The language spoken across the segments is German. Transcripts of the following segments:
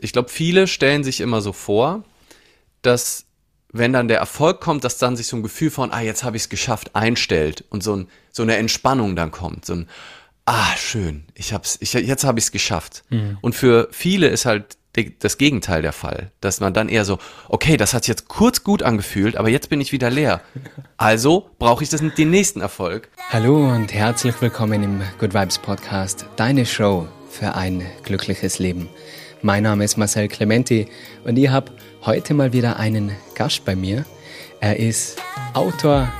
Ich glaube, viele stellen sich immer so vor, dass wenn dann der Erfolg kommt, dass dann sich so ein Gefühl von, ah, jetzt habe ich es geschafft, einstellt und so, ein, so eine Entspannung dann kommt. So ein, ah, schön, ich hab's, ich, jetzt habe ich es geschafft. Mhm. Und für viele ist halt das Gegenteil der Fall, dass man dann eher so, okay, das hat jetzt kurz gut angefühlt, aber jetzt bin ich wieder leer. Also brauche ich das, den nächsten Erfolg. Hallo und herzlich willkommen im Good Vibes Podcast, deine Show für ein glückliches Leben. Mein Name ist Marcel Clementi und ich habe heute mal wieder einen Gast bei mir. Er ist Autor,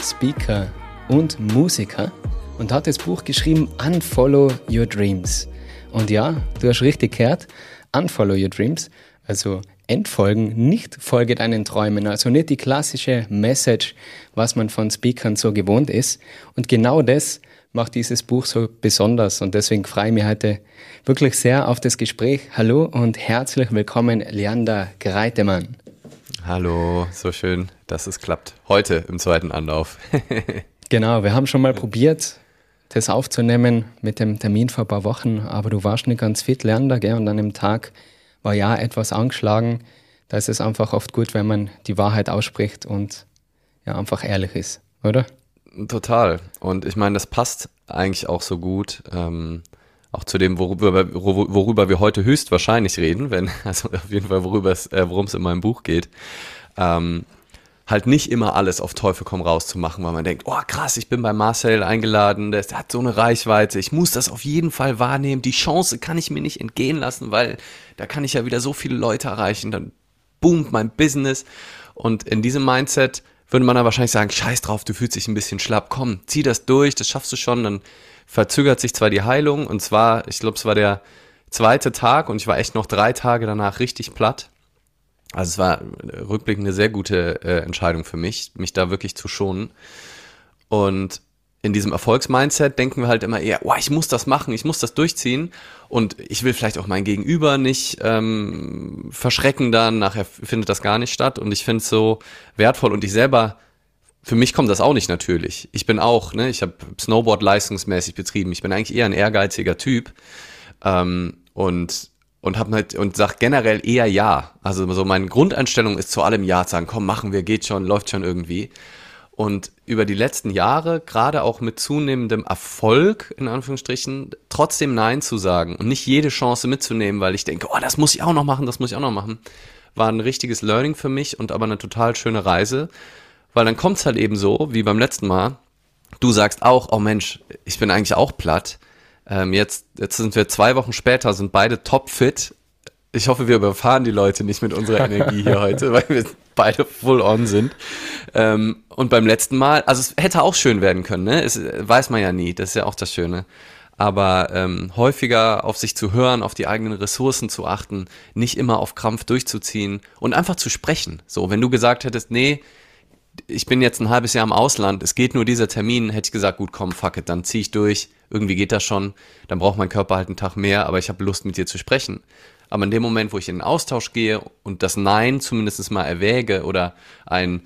Speaker und Musiker und hat das Buch geschrieben Unfollow Your Dreams. Und ja, du hast richtig gehört, Unfollow Your Dreams, also entfolgen, nicht folge deinen Träumen, also nicht die klassische Message, was man von Speakern so gewohnt ist. Und genau das macht dieses Buch so besonders und deswegen freue ich mich heute wirklich sehr auf das Gespräch. Hallo und herzlich willkommen, Leander Greitemann. Hallo, so schön, dass es klappt. Heute im zweiten Anlauf. genau, wir haben schon mal probiert, das aufzunehmen mit dem Termin vor ein paar Wochen, aber du warst nicht ganz fit, Leander, gell? und an dem Tag war ja etwas angeschlagen. Da ist es einfach oft gut, wenn man die Wahrheit ausspricht und ja, einfach ehrlich ist, oder? Total. Und ich meine, das passt eigentlich auch so gut. Ähm, auch zu dem, worüber, worüber wir heute höchstwahrscheinlich reden, wenn, also auf jeden Fall, worüber es, äh, worum es in meinem Buch geht. Ähm, halt nicht immer alles auf Teufel komm raus zu machen, weil man denkt, oh krass, ich bin bei Marcel eingeladen, der, der hat so eine Reichweite, ich muss das auf jeden Fall wahrnehmen, die Chance kann ich mir nicht entgehen lassen, weil da kann ich ja wieder so viele Leute erreichen, dann boomt mein Business und in diesem Mindset würde man dann wahrscheinlich sagen, scheiß drauf, du fühlst dich ein bisschen schlapp, komm, zieh das durch, das schaffst du schon, dann verzögert sich zwar die Heilung und zwar, ich glaube, es war der zweite Tag und ich war echt noch drei Tage danach richtig platt. Also es war rückblickend eine sehr gute äh, Entscheidung für mich, mich da wirklich zu schonen. Und in diesem Erfolgsmindset denken wir halt immer eher, oh, ich muss das machen, ich muss das durchziehen und ich will vielleicht auch mein Gegenüber nicht ähm, verschrecken dann, nachher findet das gar nicht statt und ich finde es so wertvoll und ich selber, für mich kommt das auch nicht natürlich. Ich bin auch, ne, ich habe Snowboard leistungsmäßig betrieben, ich bin eigentlich eher ein ehrgeiziger Typ ähm, und und hab halt und sag generell eher ja. Also so meine Grundeinstellung ist zu allem ja zu sagen, komm, machen wir, geht schon, läuft schon irgendwie. Und über die letzten Jahre, gerade auch mit zunehmendem Erfolg, in Anführungsstrichen, trotzdem Nein zu sagen und nicht jede Chance mitzunehmen, weil ich denke, oh, das muss ich auch noch machen, das muss ich auch noch machen, war ein richtiges Learning für mich und aber eine total schöne Reise. Weil dann kommt es halt eben so, wie beim letzten Mal, du sagst auch, oh Mensch, ich bin eigentlich auch platt. Ähm, jetzt, jetzt sind wir zwei Wochen später, sind beide topfit. Ich hoffe, wir überfahren die Leute nicht mit unserer Energie hier heute, weil wir beide full on sind. Ähm, und beim letzten Mal, also es hätte auch schön werden können, ne? Es weiß man ja nie, das ist ja auch das Schöne. Aber ähm, häufiger auf sich zu hören, auf die eigenen Ressourcen zu achten, nicht immer auf Krampf durchzuziehen und einfach zu sprechen. So, wenn du gesagt hättest, nee, ich bin jetzt ein halbes Jahr im Ausland, es geht nur dieser Termin, hätte ich gesagt, gut, komm, fuck it, dann zieh ich durch, irgendwie geht das schon, dann braucht mein Körper halt einen Tag mehr, aber ich habe Lust mit dir zu sprechen. Aber in dem Moment, wo ich in den Austausch gehe und das Nein zumindest mal erwäge oder ein,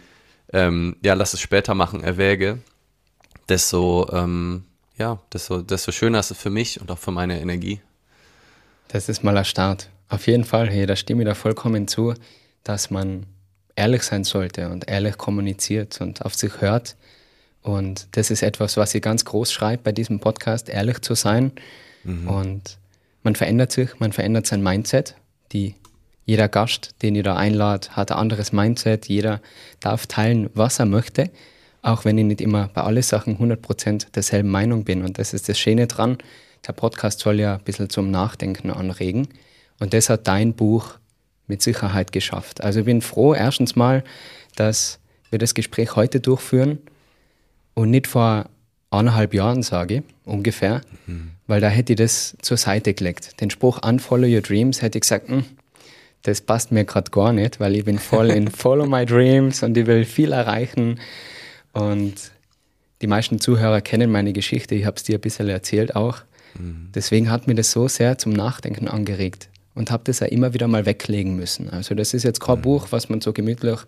ähm, ja, lass es später machen, erwäge, desto, ähm, ja, desto, desto schöner ist es für mich und auch für meine Energie. Das ist mal ein Start. Auf jeden Fall, hey, da stimme ich da vollkommen zu, dass man ehrlich sein sollte und ehrlich kommuniziert und auf sich hört. Und das ist etwas, was ich ganz groß schreibe bei diesem Podcast, ehrlich zu sein. Mhm. Und man verändert sich, man verändert sein Mindset. Die, jeder Gast, den ihr da einladet, hat ein anderes Mindset. Jeder darf teilen, was er möchte, auch wenn ich nicht immer bei allen Sachen 100% derselben Meinung bin. Und das ist das Schöne dran. Der Podcast soll ja ein bisschen zum Nachdenken anregen. Und das hat dein Buch mit Sicherheit geschafft. Also ich bin froh, erstens mal, dass wir das Gespräch heute durchführen und nicht vor eineinhalb Jahren, sage ich, ungefähr, mhm. weil da hätte ich das zur Seite gelegt. Den Spruch Unfollow Your Dreams hätte ich gesagt, hm, das passt mir gerade gar nicht, weil ich bin voll in Follow My Dreams und ich will viel erreichen. Und die meisten Zuhörer kennen meine Geschichte, ich habe es dir ein bisschen erzählt auch. Mhm. Deswegen hat mir das so sehr zum Nachdenken angeregt. Und habe das ja immer wieder mal weglegen müssen. Also das ist jetzt kein mhm. Buch, was man so gemütlich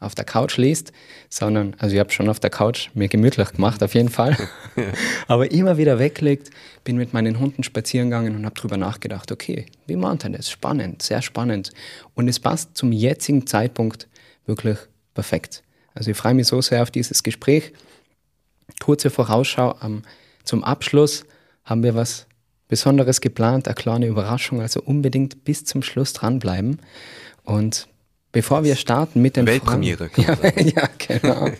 auf der Couch liest, sondern, also ich habe schon auf der Couch mir gemütlich gemacht, auf jeden Fall, aber immer wieder weglegt, bin mit meinen Hunden spazieren gegangen und habe darüber nachgedacht, okay, wie macht er das? Spannend, sehr spannend. Und es passt zum jetzigen Zeitpunkt wirklich perfekt. Also ich freue mich so sehr auf dieses Gespräch. Kurze Vorausschau, ähm, zum Abschluss haben wir was Besonderes geplant, eine kleine Überraschung, also unbedingt bis zum Schluss dranbleiben. Und bevor wir starten mit den Weltpremiere. Ja, ja, genau.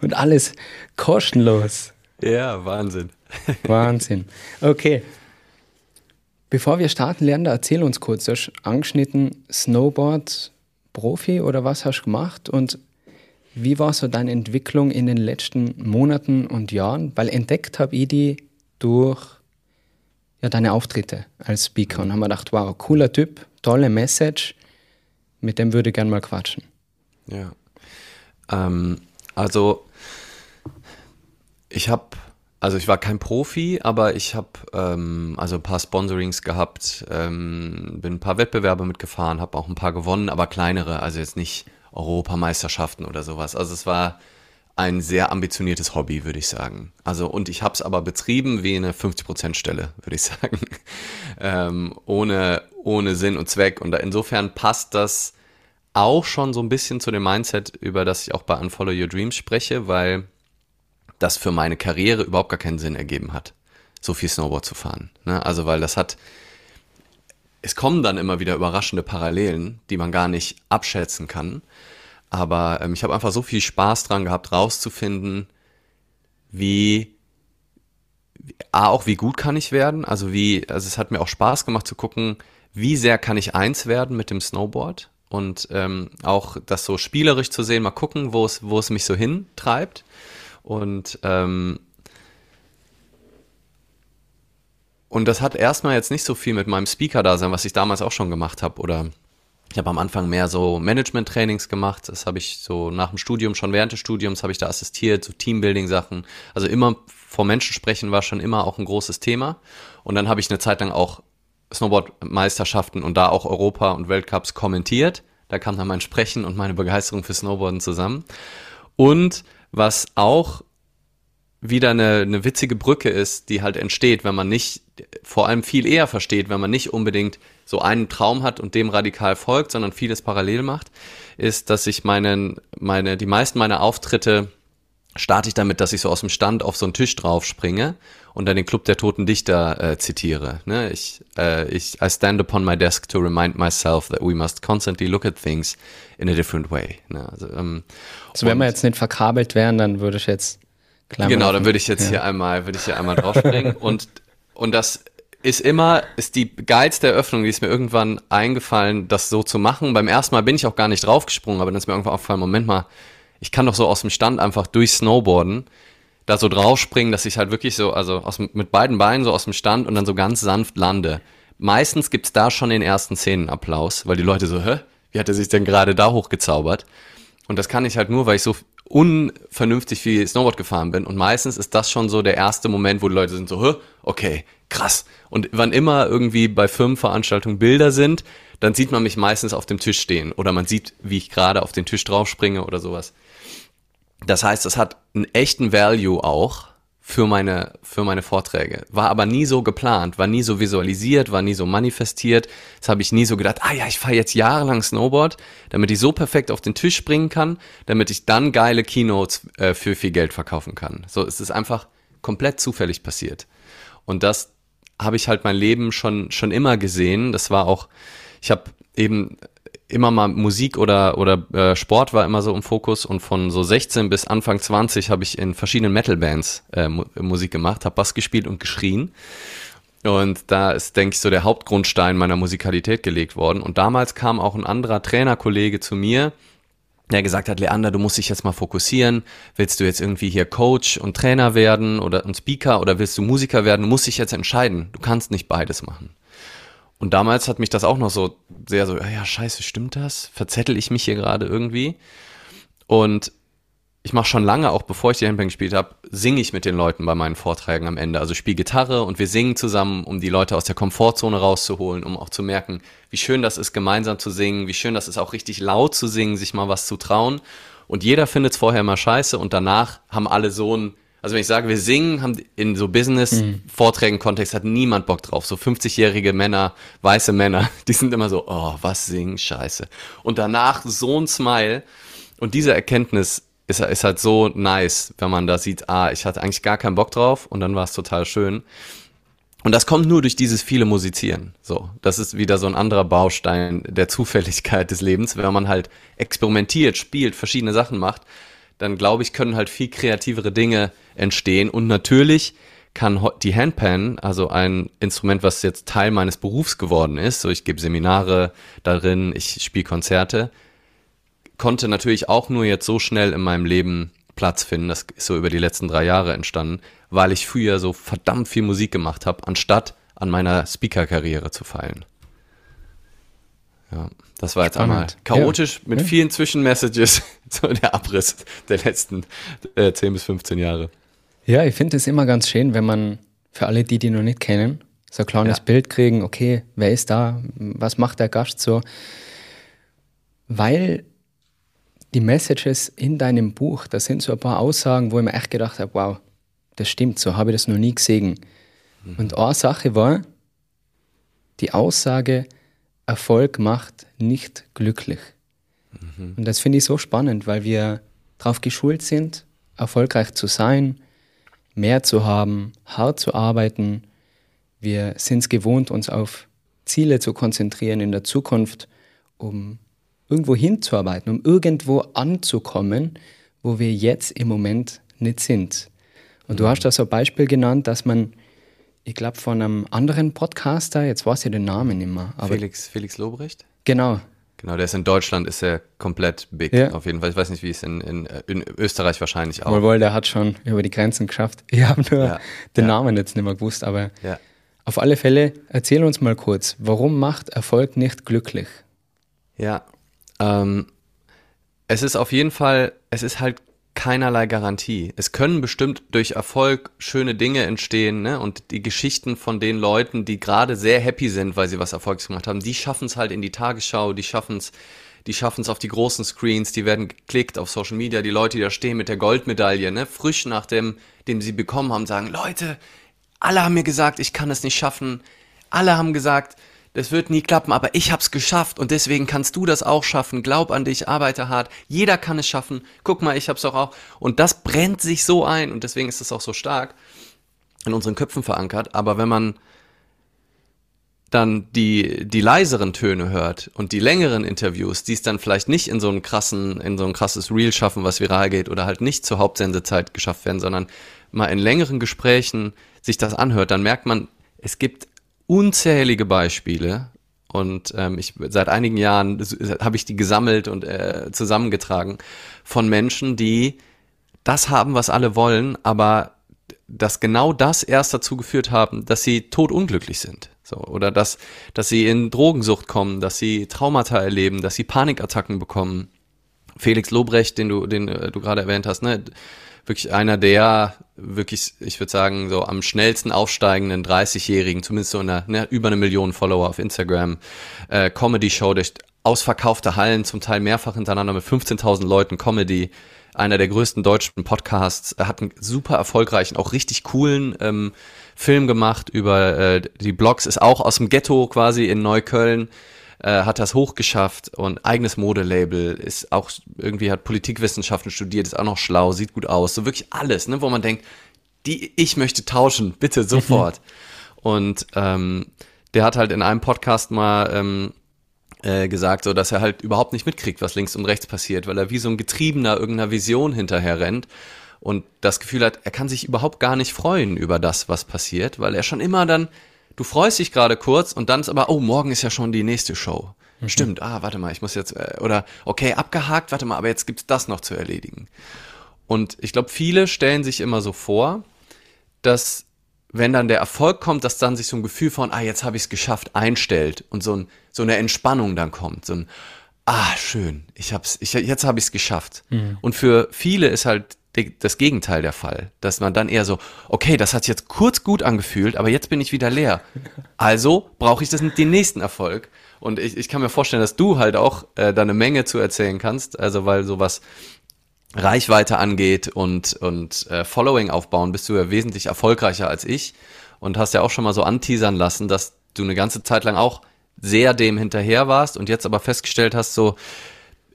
Und alles kostenlos. Ja, Wahnsinn. Wahnsinn. Okay. Bevor wir starten, Leander, erzähl uns kurz, du hast angeschnitten Snowboard Profi oder was hast du gemacht und wie war so deine Entwicklung in den letzten Monaten und Jahren? Weil entdeckt habe ich die durch ja, deine Auftritte als Speaker und haben mir gedacht, wow, cooler Typ, tolle Message, mit dem würde ich gerne mal quatschen. Ja. Ähm, also, ich habe, also ich war kein Profi, aber ich habe ähm, also ein paar Sponsorings gehabt, ähm, bin ein paar Wettbewerbe mitgefahren, habe auch ein paar gewonnen, aber kleinere, also jetzt nicht Europameisterschaften oder sowas. Also es war ein sehr ambitioniertes Hobby, würde ich sagen. Also, und ich habe es aber betrieben wie eine 50%-Stelle, würde ich sagen. ähm, ohne, ohne Sinn und Zweck. Und insofern passt das auch schon so ein bisschen zu dem Mindset, über das ich auch bei Unfollow Your Dreams spreche, weil das für meine Karriere überhaupt gar keinen Sinn ergeben hat, so viel Snowboard zu fahren. Ne? Also, weil das hat, es kommen dann immer wieder überraschende Parallelen, die man gar nicht abschätzen kann. Aber ähm, ich habe einfach so viel Spaß dran gehabt, rauszufinden, wie A, auch wie gut kann ich werden. Also wie, also es hat mir auch Spaß gemacht zu gucken, wie sehr kann ich eins werden mit dem Snowboard und ähm, auch das so spielerisch zu sehen, mal gucken, wo es, wo es mich so hintreibt. Und ähm, und das hat erstmal jetzt nicht so viel mit meinem Speaker-Dasein, was ich damals auch schon gemacht habe, oder ich habe am Anfang mehr so Management-Trainings gemacht. Das habe ich so nach dem Studium, schon während des Studiums habe ich da assistiert, so Teambuilding-Sachen. Also immer vor Menschen sprechen war schon immer auch ein großes Thema. Und dann habe ich eine Zeit lang auch Snowboard-Meisterschaften und da auch Europa und Weltcups kommentiert. Da kam dann mein Sprechen und meine Begeisterung für Snowboarden zusammen. Und was auch wieder eine, eine witzige Brücke ist, die halt entsteht, wenn man nicht, vor allem viel eher versteht, wenn man nicht unbedingt so einen Traum hat und dem radikal folgt, sondern vieles parallel macht, ist, dass ich meinen, meine, die meisten meiner Auftritte starte ich damit, dass ich so aus dem Stand auf so einen Tisch drauf springe und dann den Club der Toten Dichter äh, zitiere. Ne? Ich, äh, ich, I stand upon my desk to remind myself that we must constantly look at things in a different way. Ne? Also, ähm, also wenn wir jetzt nicht verkabelt wären, dann würde ich jetzt Klammer Genau, dann würde ich jetzt ja. hier einmal, würde ich hier einmal draufspringen und und das ist immer, ist die geilste Eröffnung, die ist mir irgendwann eingefallen, das so zu machen. Beim ersten Mal bin ich auch gar nicht draufgesprungen, aber dann ist mir irgendwann aufgefallen, Moment mal, ich kann doch so aus dem Stand einfach durch Snowboarden da so draufspringen, dass ich halt wirklich so, also aus, mit beiden Beinen so aus dem Stand und dann so ganz sanft lande. Meistens gibt's da schon den ersten Szenenapplaus, weil die Leute so, hä? Wie hat er sich denn gerade da hochgezaubert? Und das kann ich halt nur, weil ich so unvernünftig viel Snowboard gefahren bin. Und meistens ist das schon so der erste Moment, wo die Leute sind so? Okay, krass. Und wann immer irgendwie bei Firmenveranstaltungen Bilder sind, dann sieht man mich meistens auf dem Tisch stehen oder man sieht, wie ich gerade auf den Tisch draufspringe oder sowas. Das heißt, es hat einen echten Value auch für meine, für meine Vorträge. War aber nie so geplant, war nie so visualisiert, war nie so manifestiert. Das habe ich nie so gedacht, ah ja, ich fahre jetzt jahrelang Snowboard, damit ich so perfekt auf den Tisch springen kann, damit ich dann geile Keynotes äh, für viel Geld verkaufen kann. So es ist einfach komplett zufällig passiert. Und das habe ich halt mein Leben schon, schon immer gesehen. Das war auch, ich habe eben immer mal Musik oder, oder äh, Sport war immer so im Fokus und von so 16 bis Anfang 20 habe ich in verschiedenen Metal-Bands äh, Musik gemacht, habe Bass gespielt und geschrien. Und da ist, denke ich, so der Hauptgrundstein meiner Musikalität gelegt worden. Und damals kam auch ein anderer Trainerkollege zu mir, der gesagt hat, Leander, du musst dich jetzt mal fokussieren. Willst du jetzt irgendwie hier Coach und Trainer werden oder ein Speaker oder willst du Musiker werden? Du musst dich jetzt entscheiden. Du kannst nicht beides machen. Und damals hat mich das auch noch so sehr so, ja, scheiße, stimmt das? Verzettel ich mich hier gerade irgendwie? Und ich mache schon lange, auch bevor ich die Handband gespielt habe, singe ich mit den Leuten bei meinen Vorträgen am Ende. Also spiele Gitarre und wir singen zusammen, um die Leute aus der Komfortzone rauszuholen, um auch zu merken, wie schön das ist, gemeinsam zu singen, wie schön das ist, auch richtig laut zu singen, sich mal was zu trauen. Und jeder findet es vorher mal scheiße und danach haben alle so ein, also wenn ich sage, wir singen, haben in so Business-Vorträgen, Kontext hat niemand Bock drauf. So 50-jährige Männer, weiße Männer, die sind immer so, oh, was singen, scheiße. Und danach so ein Smile. Und diese Erkenntnis ist, ist halt so nice, wenn man da sieht, ah, ich hatte eigentlich gar keinen Bock drauf und dann war es total schön. Und das kommt nur durch dieses viele Musizieren. So, das ist wieder so ein anderer Baustein der Zufälligkeit des Lebens. Wenn man halt experimentiert, spielt, verschiedene Sachen macht, dann glaube ich, können halt viel kreativere Dinge entstehen. Und natürlich kann die Handpan, also ein Instrument, was jetzt Teil meines Berufs geworden ist, so ich gebe Seminare darin, ich spiele Konzerte, konnte natürlich auch nur jetzt so schnell in meinem Leben Platz finden. Das ist so über die letzten drei Jahre entstanden, weil ich früher so verdammt viel Musik gemacht habe, anstatt an meiner Speaker-Karriere zu feilen. Ja, das war jetzt Spannend. einmal chaotisch ja. mit ja. vielen Zwischenmessages, so der Abriss der letzten äh, 10 bis 15 Jahre. Ja, ich finde es immer ganz schön, wenn man für alle, die die noch nicht kennen, so ein kleines ja. Bild kriegen, okay, wer ist da, was macht der Gast so, weil die Messages in deinem Buch, da sind so ein paar Aussagen, wo ich mir echt gedacht habe, wow, das stimmt, so habe ich das noch nie gesehen. Mhm. Und eine Sache war die Aussage, Erfolg macht nicht glücklich. Mhm. Und das finde ich so spannend, weil wir darauf geschult sind, erfolgreich zu sein, mehr zu haben, hart zu arbeiten. Wir sind es gewohnt, uns auf Ziele zu konzentrieren in der Zukunft, um irgendwo hinzuarbeiten, um irgendwo anzukommen, wo wir jetzt im Moment nicht sind. Und du mhm. hast da so ein Beispiel genannt, dass man, ich glaube, von einem anderen Podcaster, jetzt weiß ich den Namen nicht mehr. Felix, Felix Lobrecht? Genau. Genau, der ist in Deutschland, ist er komplett big, ja. auf jeden Fall. Ich weiß nicht, wie es in, in, in Österreich wahrscheinlich auch. Wohl, wohl, der hat schon über die Grenzen geschafft. Ich habe nur ja. den ja. Namen jetzt nicht mehr gewusst, aber auf alle Fälle, erzähl uns mal kurz, warum macht Erfolg nicht glücklich? Ja, ähm, es ist auf jeden Fall, es ist halt keinerlei Garantie. Es können bestimmt durch Erfolg schöne Dinge entstehen, ne? Und die Geschichten von den Leuten, die gerade sehr happy sind, weil sie was Erfolgs gemacht haben, die schaffen es halt in die Tagesschau, die schaffen es, die schaffen es auf die großen Screens, die werden geklickt auf Social Media, die Leute, die da stehen mit der Goldmedaille, ne? Frisch nach dem, dem sie bekommen haben, sagen, Leute, alle haben mir gesagt, ich kann es nicht schaffen. Alle haben gesagt, das wird nie klappen, aber ich hab's geschafft und deswegen kannst du das auch schaffen. Glaub an dich, arbeite hart. Jeder kann es schaffen. Guck mal, ich hab's doch auch. Und das brennt sich so ein und deswegen ist es auch so stark in unseren Köpfen verankert. Aber wenn man dann die, die leiseren Töne hört und die längeren Interviews, die es dann vielleicht nicht in so einen krassen, in so ein krasses Reel schaffen, was viral geht oder halt nicht zur Hauptsendezeit geschafft werden, sondern mal in längeren Gesprächen sich das anhört, dann merkt man, es gibt unzählige Beispiele und ähm, ich seit einigen Jahren habe ich die gesammelt und äh, zusammengetragen von Menschen, die das haben, was alle wollen, aber dass genau das erst dazu geführt haben, dass sie totunglücklich sind. So, oder dass, dass sie in Drogensucht kommen, dass sie Traumata erleben, dass sie Panikattacken bekommen. Felix Lobrecht, den du, den äh, du gerade erwähnt hast, ne? Wirklich einer der wirklich, ich würde sagen, so am schnellsten aufsteigenden 30-Jährigen, zumindest so in der, ne, über eine Million Follower auf Instagram, äh, Comedy-Show durch ausverkaufte Hallen, zum Teil mehrfach hintereinander mit 15.000 Leuten Comedy, einer der größten deutschen Podcasts, hat einen super erfolgreichen, auch richtig coolen ähm, Film gemacht über äh, die Blogs, ist auch aus dem Ghetto quasi in Neukölln, äh, hat das hochgeschafft und eigenes Modelabel, ist auch irgendwie hat Politikwissenschaften studiert, ist auch noch schlau, sieht gut aus, so wirklich alles, ne, wo man denkt, die ich möchte tauschen, bitte mhm. sofort. und ähm, der hat halt in einem Podcast mal ähm, äh, gesagt, so dass er halt überhaupt nicht mitkriegt, was links und rechts passiert, weil er wie so ein Getriebener irgendeiner Vision hinterher rennt und das Gefühl hat, er kann sich überhaupt gar nicht freuen über das, was passiert, weil er schon immer dann du freust dich gerade kurz und dann ist aber, oh, morgen ist ja schon die nächste Show. Mhm. Stimmt, ah, warte mal, ich muss jetzt, äh, oder okay, abgehakt, warte mal, aber jetzt gibt's das noch zu erledigen. Und ich glaube, viele stellen sich immer so vor, dass wenn dann der Erfolg kommt, dass dann sich so ein Gefühl von, ah, jetzt habe ich es geschafft, einstellt und so, ein, so eine Entspannung dann kommt. So ein, ah, schön, ich hab's, ich, jetzt habe ich es geschafft. Mhm. Und für viele ist halt das Gegenteil der Fall, dass man dann eher so, okay, das hat jetzt kurz gut angefühlt, aber jetzt bin ich wieder leer. Also brauche ich das den nächsten Erfolg. Und ich, ich kann mir vorstellen, dass du halt auch äh, da eine Menge zu erzählen kannst, also weil sowas Reichweite angeht und, und äh, Following aufbauen, bist du ja wesentlich erfolgreicher als ich und hast ja auch schon mal so anteasern lassen, dass du eine ganze Zeit lang auch sehr dem hinterher warst und jetzt aber festgestellt hast, so,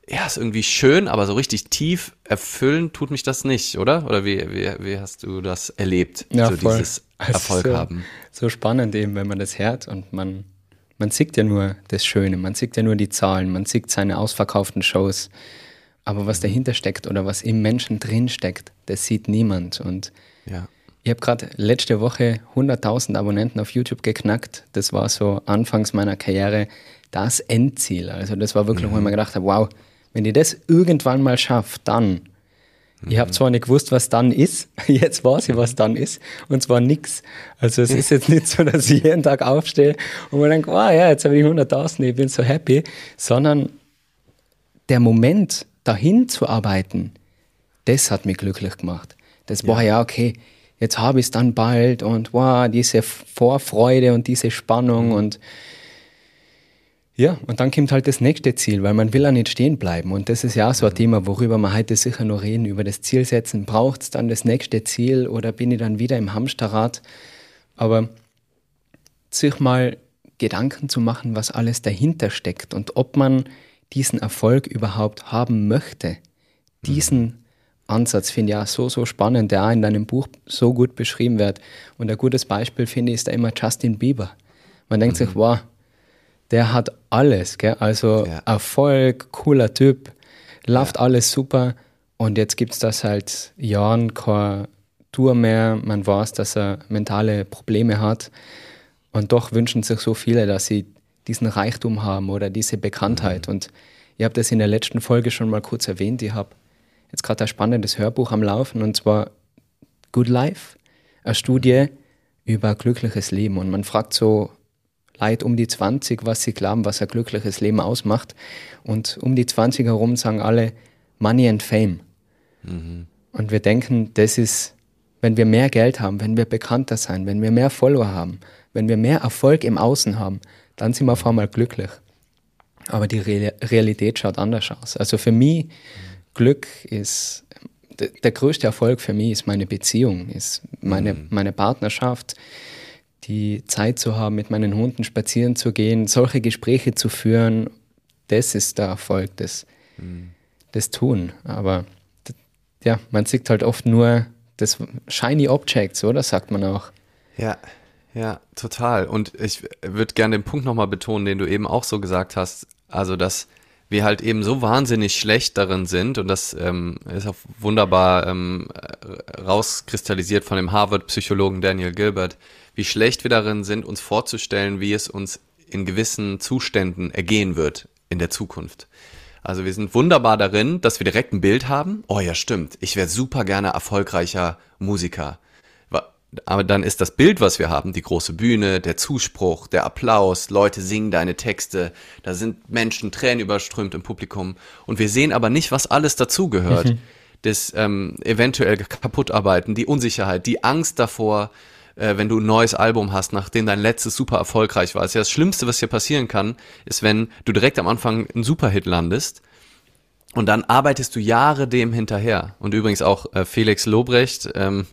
ja, ist irgendwie schön, aber so richtig tief erfüllen tut mich das nicht, oder? Oder wie, wie, wie hast du das erlebt, ja, so voll. dieses Erfolg so, haben? So spannend eben, wenn man das hört und man, man sieht ja nur das Schöne, man sieht ja nur die Zahlen, man sieht seine ausverkauften Shows, aber was dahinter steckt oder was im Menschen drin steckt, das sieht niemand und ja. Ich habe gerade letzte Woche 100.000 Abonnenten auf YouTube geknackt. Das war so anfangs meiner Karriere das Endziel. Also das war wirklich, mhm. wo ich mir gedacht habe, wow, wenn ich das irgendwann mal schaffe, dann. Mhm. Ich habe zwar nicht gewusst, was dann ist, jetzt weiß ich, was dann ist, und zwar nichts. Also es ist jetzt nicht so, dass ich jeden Tag aufstehe und mir denke, wow, ja, jetzt habe ich 100.000, ich bin so happy, sondern der Moment, dahin zu arbeiten, das hat mich glücklich gemacht. Das war ja, okay, jetzt habe ich es dann bald und wow, diese Vorfreude und diese Spannung mhm. und ja, und dann kommt halt das nächste Ziel, weil man will ja nicht stehen bleiben. Und das ist ja auch so ein. Thema, worüber wir heute sicher noch reden, über das Ziel setzen. Braucht es dann das nächste Ziel oder bin ich dann wieder im Hamsterrad? Aber sich mal Gedanken zu machen, was alles dahinter steckt und ob man diesen Erfolg überhaupt haben möchte. Diesen mhm. Ansatz finde ich auch so, so spannend, der auch in deinem Buch so gut beschrieben wird. Und ein gutes Beispiel finde ich ist da immer Justin Bieber. Man denkt mhm. sich, wow, der hat alles, gell? also ja. Erfolg, cooler Typ, läuft ja. alles super. Und jetzt gibt es das seit Jahren keine Tour mehr. Man weiß, dass er mentale Probleme hat. Und doch wünschen sich so viele, dass sie diesen Reichtum haben oder diese Bekanntheit. Mhm. Und ich habe das in der letzten Folge schon mal kurz erwähnt. Ich habe jetzt gerade ein spannendes Hörbuch am Laufen und zwar Good Life, eine Studie über glückliches Leben. Und man fragt so Leute um die 20, was sie glauben, was ein glückliches Leben ausmacht. Und um die 20 herum sagen alle Money and Fame. Mhm. Und wir denken, das ist, wenn wir mehr Geld haben, wenn wir bekannter sein, wenn wir mehr Follower haben, wenn wir mehr Erfolg im Außen haben, dann sind wir auf einmal glücklich. Aber die Realität schaut anders aus. Also für mich mhm Glück ist, der größte Erfolg für mich ist meine Beziehung, ist meine, mhm. meine Partnerschaft, die Zeit zu haben, mit meinen Hunden spazieren zu gehen, solche Gespräche zu führen. Das ist der Erfolg, das, mhm. das Tun. Aber ja, man sieht halt oft nur das Shiny Objects, oder? Sagt man auch. Ja, ja, total. Und ich würde gerne den Punkt nochmal betonen, den du eben auch so gesagt hast. Also, dass wir halt eben so wahnsinnig schlecht darin sind und das ähm, ist auch wunderbar ähm, rauskristallisiert von dem Harvard-Psychologen Daniel Gilbert, wie schlecht wir darin sind, uns vorzustellen, wie es uns in gewissen Zuständen ergehen wird in der Zukunft. Also wir sind wunderbar darin, dass wir direkt ein Bild haben. Oh ja, stimmt. Ich wäre super gerne erfolgreicher Musiker aber dann ist das Bild, was wir haben, die große Bühne, der Zuspruch, der Applaus, Leute singen deine Texte, da sind Menschen Tränen überströmt im Publikum und wir sehen aber nicht, was alles dazugehört. Mhm. Das ähm, eventuell kaputtarbeiten, die Unsicherheit, die Angst davor, äh, wenn du ein neues Album hast, nachdem dein letztes super erfolgreich war. Das, ist ja das Schlimmste, was dir passieren kann, ist, wenn du direkt am Anfang einen Superhit landest und dann arbeitest du Jahre dem hinterher. Und übrigens auch äh, Felix Lobrecht, ähm,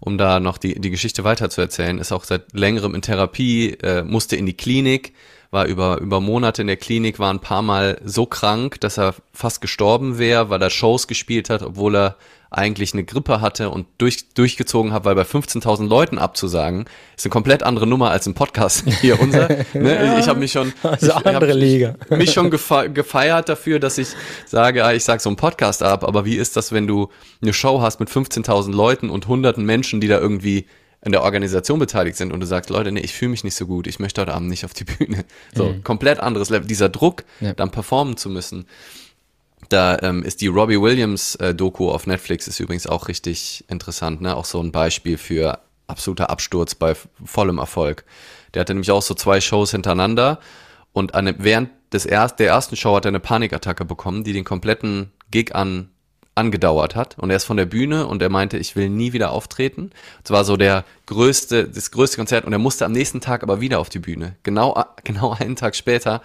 um da noch die, die Geschichte weiter zu erzählen, ist auch seit längerem in Therapie, äh, musste in die Klinik, war über, über Monate in der Klinik, war ein paar Mal so krank, dass er fast gestorben wäre, weil er Shows gespielt hat, obwohl er eigentlich eine Grippe hatte und durch, durchgezogen habe, weil bei 15.000 Leuten abzusagen, ist eine komplett andere Nummer als ein Podcast hier unser. ne? ja, ich habe mich schon, also ich, andere Liga. mich schon gefeiert dafür, dass ich sage, ah, ich sag so einen Podcast ab, aber wie ist das, wenn du eine Show hast mit 15.000 Leuten und hunderten Menschen, die da irgendwie in der Organisation beteiligt sind und du sagst, Leute, nee, ich fühle mich nicht so gut, ich möchte heute Abend nicht auf die Bühne. So, mhm. komplett anderes Level. Dieser Druck, ja. dann performen zu müssen. Da ähm, ist die Robbie Williams äh, Doku auf Netflix ist übrigens auch richtig interessant, ne? Auch so ein Beispiel für absoluter Absturz bei vollem Erfolg. Der hatte nämlich auch so zwei Shows hintereinander und eine, während des erst, der ersten Show hat er eine Panikattacke bekommen, die den kompletten Gig an angedauert hat und er ist von der Bühne und er meinte, ich will nie wieder auftreten. Es war so der größte, das größte Konzert und er musste am nächsten Tag aber wieder auf die Bühne. Genau, genau einen Tag später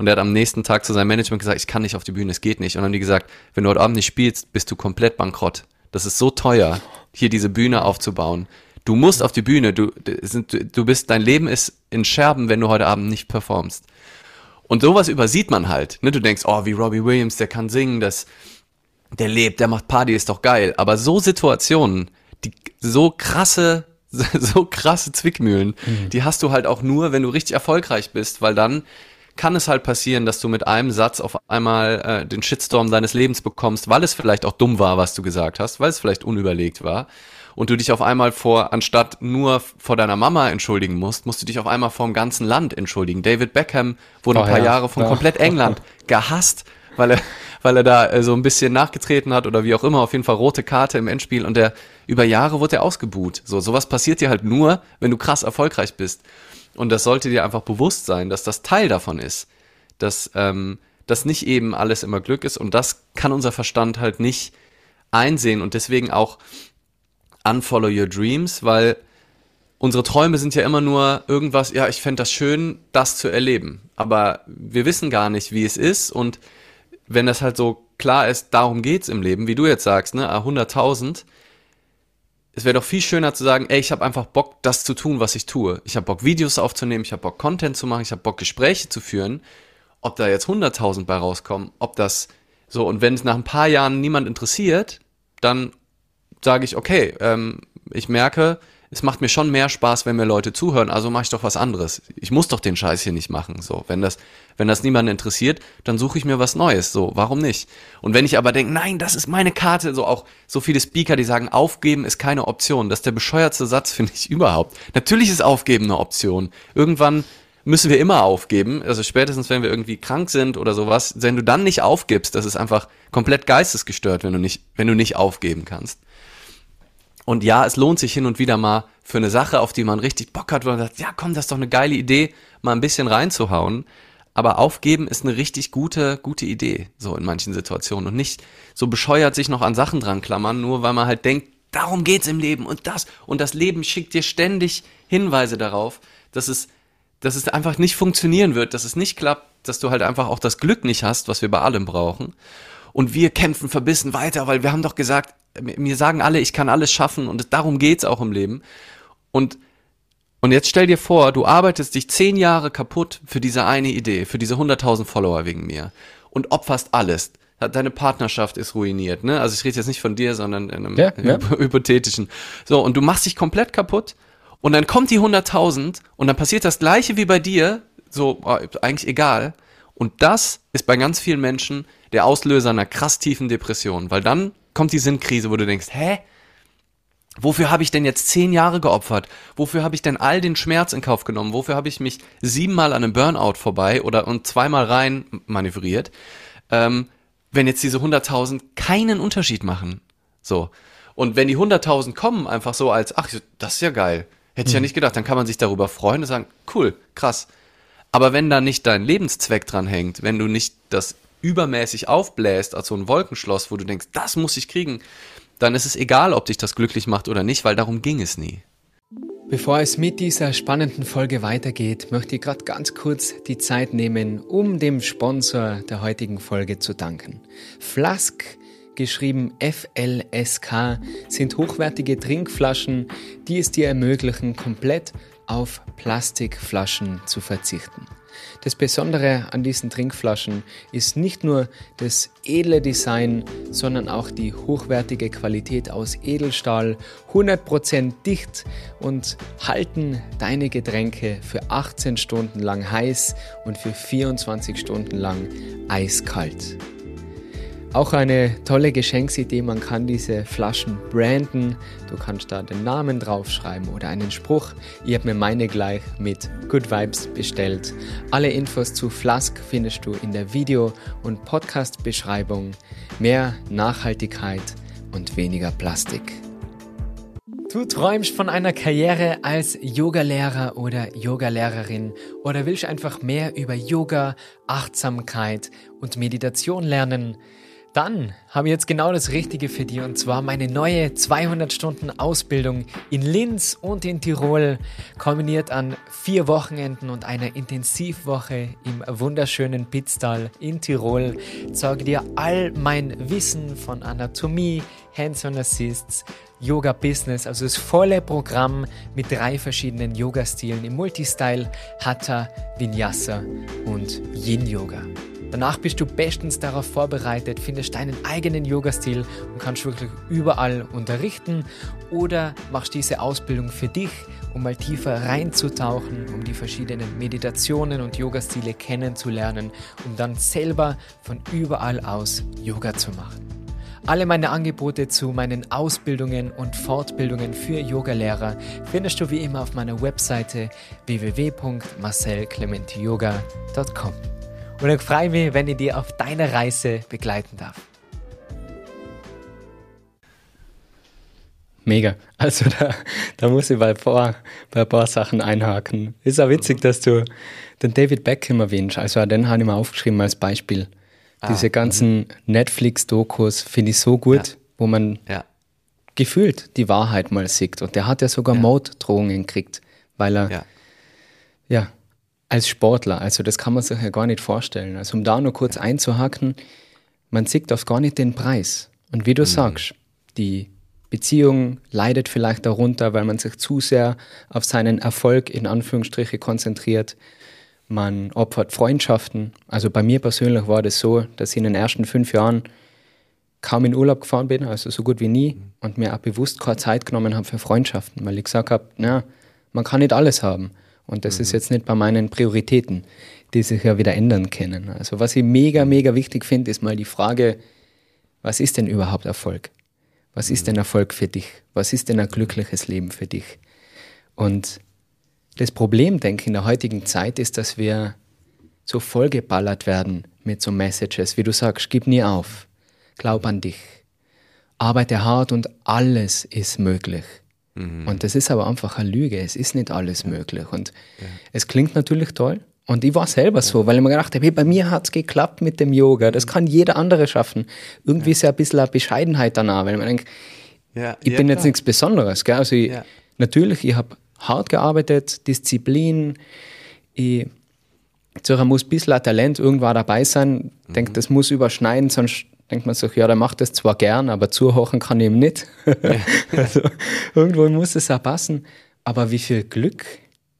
und er hat am nächsten Tag zu seinem Management gesagt, ich kann nicht auf die Bühne, es geht nicht. Und dann haben die gesagt, wenn du heute Abend nicht spielst, bist du komplett bankrott. Das ist so teuer, hier diese Bühne aufzubauen. Du musst auf die Bühne, du, du bist, dein Leben ist in Scherben, wenn du heute Abend nicht performst. Und sowas übersieht man halt. Ne? Du denkst, oh, wie Robbie Williams, der kann singen, das, der lebt, der macht Party, ist doch geil. Aber so Situationen, die so krasse, so krasse Zwickmühlen, mhm. die hast du halt auch nur, wenn du richtig erfolgreich bist, weil dann kann es halt passieren, dass du mit einem Satz auf einmal äh, den Shitstorm deines Lebens bekommst, weil es vielleicht auch dumm war, was du gesagt hast, weil es vielleicht unüberlegt war. Und du dich auf einmal vor, anstatt nur vor deiner Mama entschuldigen musst, musst du dich auf einmal vor dem ganzen Land entschuldigen. David Beckham wurde oh, ein paar ja. Jahre von ja. komplett England gehasst, weil er, weil er da äh, so ein bisschen nachgetreten hat oder wie auch immer, auf jeden Fall rote Karte im Endspiel und der über Jahre wurde er ausgebuht. So, sowas passiert dir halt nur, wenn du krass erfolgreich bist. Und das sollte dir einfach bewusst sein, dass das Teil davon ist. Dass ähm, das nicht eben alles immer Glück ist und das kann unser Verstand halt nicht einsehen und deswegen auch unfollow your dreams, weil unsere Träume sind ja immer nur irgendwas, ja, ich fände das schön, das zu erleben. Aber wir wissen gar nicht, wie es ist und wenn das halt so klar ist, darum geht's im Leben, wie du jetzt sagst, ne, 100.000, es wäre doch viel schöner zu sagen, ey, ich habe einfach Bock, das zu tun, was ich tue. Ich habe Bock, Videos aufzunehmen, ich habe Bock, Content zu machen, ich habe Bock, Gespräche zu führen. Ob da jetzt 100.000 bei rauskommen, ob das so, und wenn es nach ein paar Jahren niemand interessiert, dann sage ich, okay, ähm, ich merke, es macht mir schon mehr Spaß, wenn mir Leute zuhören, also mache ich doch was anderes. Ich muss doch den Scheiß hier nicht machen. So, wenn das, wenn das niemanden interessiert, dann suche ich mir was Neues. So, warum nicht? Und wenn ich aber denke, nein, das ist meine Karte, so auch so viele Speaker, die sagen, aufgeben ist keine Option. Das ist der bescheuertste Satz, finde ich überhaupt. Natürlich ist Aufgeben eine Option. Irgendwann müssen wir immer aufgeben. Also spätestens, wenn wir irgendwie krank sind oder sowas, wenn du dann nicht aufgibst, das ist einfach komplett geistesgestört, wenn du nicht, wenn du nicht aufgeben kannst. Und ja, es lohnt sich hin und wieder mal für eine Sache, auf die man richtig Bock hat, wo man sagt, ja komm, das ist doch eine geile Idee, mal ein bisschen reinzuhauen. Aber aufgeben ist eine richtig gute, gute Idee, so in manchen Situationen. Und nicht so bescheuert sich noch an Sachen dran klammern, nur weil man halt denkt, darum geht's im Leben und das. Und das Leben schickt dir ständig Hinweise darauf, dass es, dass es einfach nicht funktionieren wird, dass es nicht klappt, dass du halt einfach auch das Glück nicht hast, was wir bei allem brauchen. Und wir kämpfen verbissen weiter, weil wir haben doch gesagt, mir sagen alle, ich kann alles schaffen und darum geht's auch im Leben. Und, und jetzt stell dir vor, du arbeitest dich zehn Jahre kaputt für diese eine Idee, für diese 100.000 Follower wegen mir und opferst alles. Deine Partnerschaft ist ruiniert, ne? Also ich rede jetzt nicht von dir, sondern in einem ja, ja. hypothetischen. So, und du machst dich komplett kaputt und dann kommt die 100.000 und dann passiert das gleiche wie bei dir, so, oh, eigentlich egal. Und das ist bei ganz vielen Menschen der Auslöser einer krass tiefen Depression, weil dann kommt die Sinnkrise, wo du denkst, hä? Wofür habe ich denn jetzt zehn Jahre geopfert? Wofür habe ich denn all den Schmerz in Kauf genommen? Wofür habe ich mich siebenmal an einem Burnout vorbei oder und zweimal rein manövriert? Ähm, wenn jetzt diese 100.000 keinen Unterschied machen. So. Und wenn die 100.000 kommen, einfach so als, ach, das ist ja geil. Hätte ich ja mhm. nicht gedacht. Dann kann man sich darüber freuen und sagen, cool, krass. Aber wenn da nicht dein Lebenszweck dran hängt, wenn du nicht das übermäßig aufbläst als so ein Wolkenschloss, wo du denkst, das muss ich kriegen, dann ist es egal, ob dich das glücklich macht oder nicht, weil darum ging es nie. Bevor es mit dieser spannenden Folge weitergeht, möchte ich gerade ganz kurz die Zeit nehmen, um dem Sponsor der heutigen Folge zu danken. Flask, geschrieben FLSK, sind hochwertige Trinkflaschen, die es dir ermöglichen, komplett auf Plastikflaschen zu verzichten. Das Besondere an diesen Trinkflaschen ist nicht nur das edle Design, sondern auch die hochwertige Qualität aus Edelstahl, 100% dicht und halten deine Getränke für 18 Stunden lang heiß und für 24 Stunden lang eiskalt. Auch eine tolle Geschenksidee, man kann diese Flaschen branden. Du kannst da den Namen draufschreiben oder einen Spruch. Ich habe mir meine gleich mit Good Vibes bestellt. Alle Infos zu Flask findest du in der Video- und Podcast-Beschreibung. Mehr Nachhaltigkeit und weniger Plastik. Du träumst von einer Karriere als Yogalehrer oder Yogalehrerin oder willst einfach mehr über Yoga, Achtsamkeit und Meditation lernen? Dann habe ich jetzt genau das Richtige für dich und zwar meine neue 200 Stunden Ausbildung in Linz und in Tirol, kombiniert an vier Wochenenden und einer Intensivwoche im wunderschönen Pitztal in Tirol. Zeige dir all mein Wissen von Anatomie, Hands-on Assists, Yoga Business, also das volle Programm mit drei verschiedenen Yoga-Stilen im Multistyle, Hatha, Vinyasa und Yin Yoga. Danach bist du bestens darauf vorbereitet, findest deinen eigenen Yoga-Stil und kannst wirklich überall unterrichten oder machst diese Ausbildung für dich, um mal tiefer reinzutauchen, um die verschiedenen Meditationen und Yoga-Stile kennenzulernen, um dann selber von überall aus Yoga zu machen. Alle meine Angebote zu meinen Ausbildungen und Fortbildungen für Yogalehrer findest du wie immer auf meiner Webseite www.marcelclementiyoga.com. Und ich freue mich, wenn ich dir auf deiner Reise begleiten darf. Mega. Also da, da muss ich bei ein, paar, bei ein paar Sachen einhaken. Ist auch witzig, dass du den David Beckham erwähnst. Also den habe ich mir aufgeschrieben als Beispiel. Ah, Diese ganzen mhm. Netflix-Dokus finde ich so gut, ja. wo man ja. gefühlt die Wahrheit mal sieht. Und der hat ja sogar ja. Morddrohungen gekriegt, weil er ja. ja als Sportler. Also das kann man sich ja gar nicht vorstellen. Also um da nur kurz einzuhaken, man sieht oft gar nicht den Preis. Und wie du mhm. sagst, die Beziehung leidet vielleicht darunter, weil man sich zu sehr auf seinen Erfolg in Anführungsstriche konzentriert. Man opfert Freundschaften. Also bei mir persönlich war das so, dass ich in den ersten fünf Jahren kaum in Urlaub gefahren bin, also so gut wie nie, mhm. und mir auch bewusst keine Zeit genommen habe für Freundschaften, weil ich gesagt habe, na, man kann nicht alles haben. Und das mhm. ist jetzt nicht bei meinen Prioritäten, die sich ja wieder ändern können. Also was ich mega, mega wichtig finde, ist mal die Frage, was ist denn überhaupt Erfolg? Was ist denn mhm. Erfolg für dich? Was ist denn ein glückliches Leben für dich? Und das Problem, denke ich, in der heutigen Zeit ist, dass wir so vollgeballert werden mit so Messages, wie du sagst, gib nie auf, glaub an dich, arbeite hart und alles ist möglich. Mhm. Und das ist aber einfach eine Lüge. Es ist nicht alles möglich. Und ja. es klingt natürlich toll. Und ich war selber so, weil ich mir gedacht habe, hey, bei mir hat es geklappt mit dem Yoga. Das kann jeder andere schaffen. Irgendwie ist ja ein bisschen eine Bescheidenheit danach, weil man denkt, ja, ich ja, bin klar. jetzt nichts Besonderes. Gell? Also ich, natürlich, ich habe hart gearbeitet, Disziplin, ich da muss ein bisschen Talent irgendwann dabei sein. Ich mhm. denke, das muss überschneiden, sonst denkt man sich, ja, der macht das zwar gern, aber zuhören kann ihm nicht. Ja. also, irgendwo muss es auch passen. Aber wie viel Glück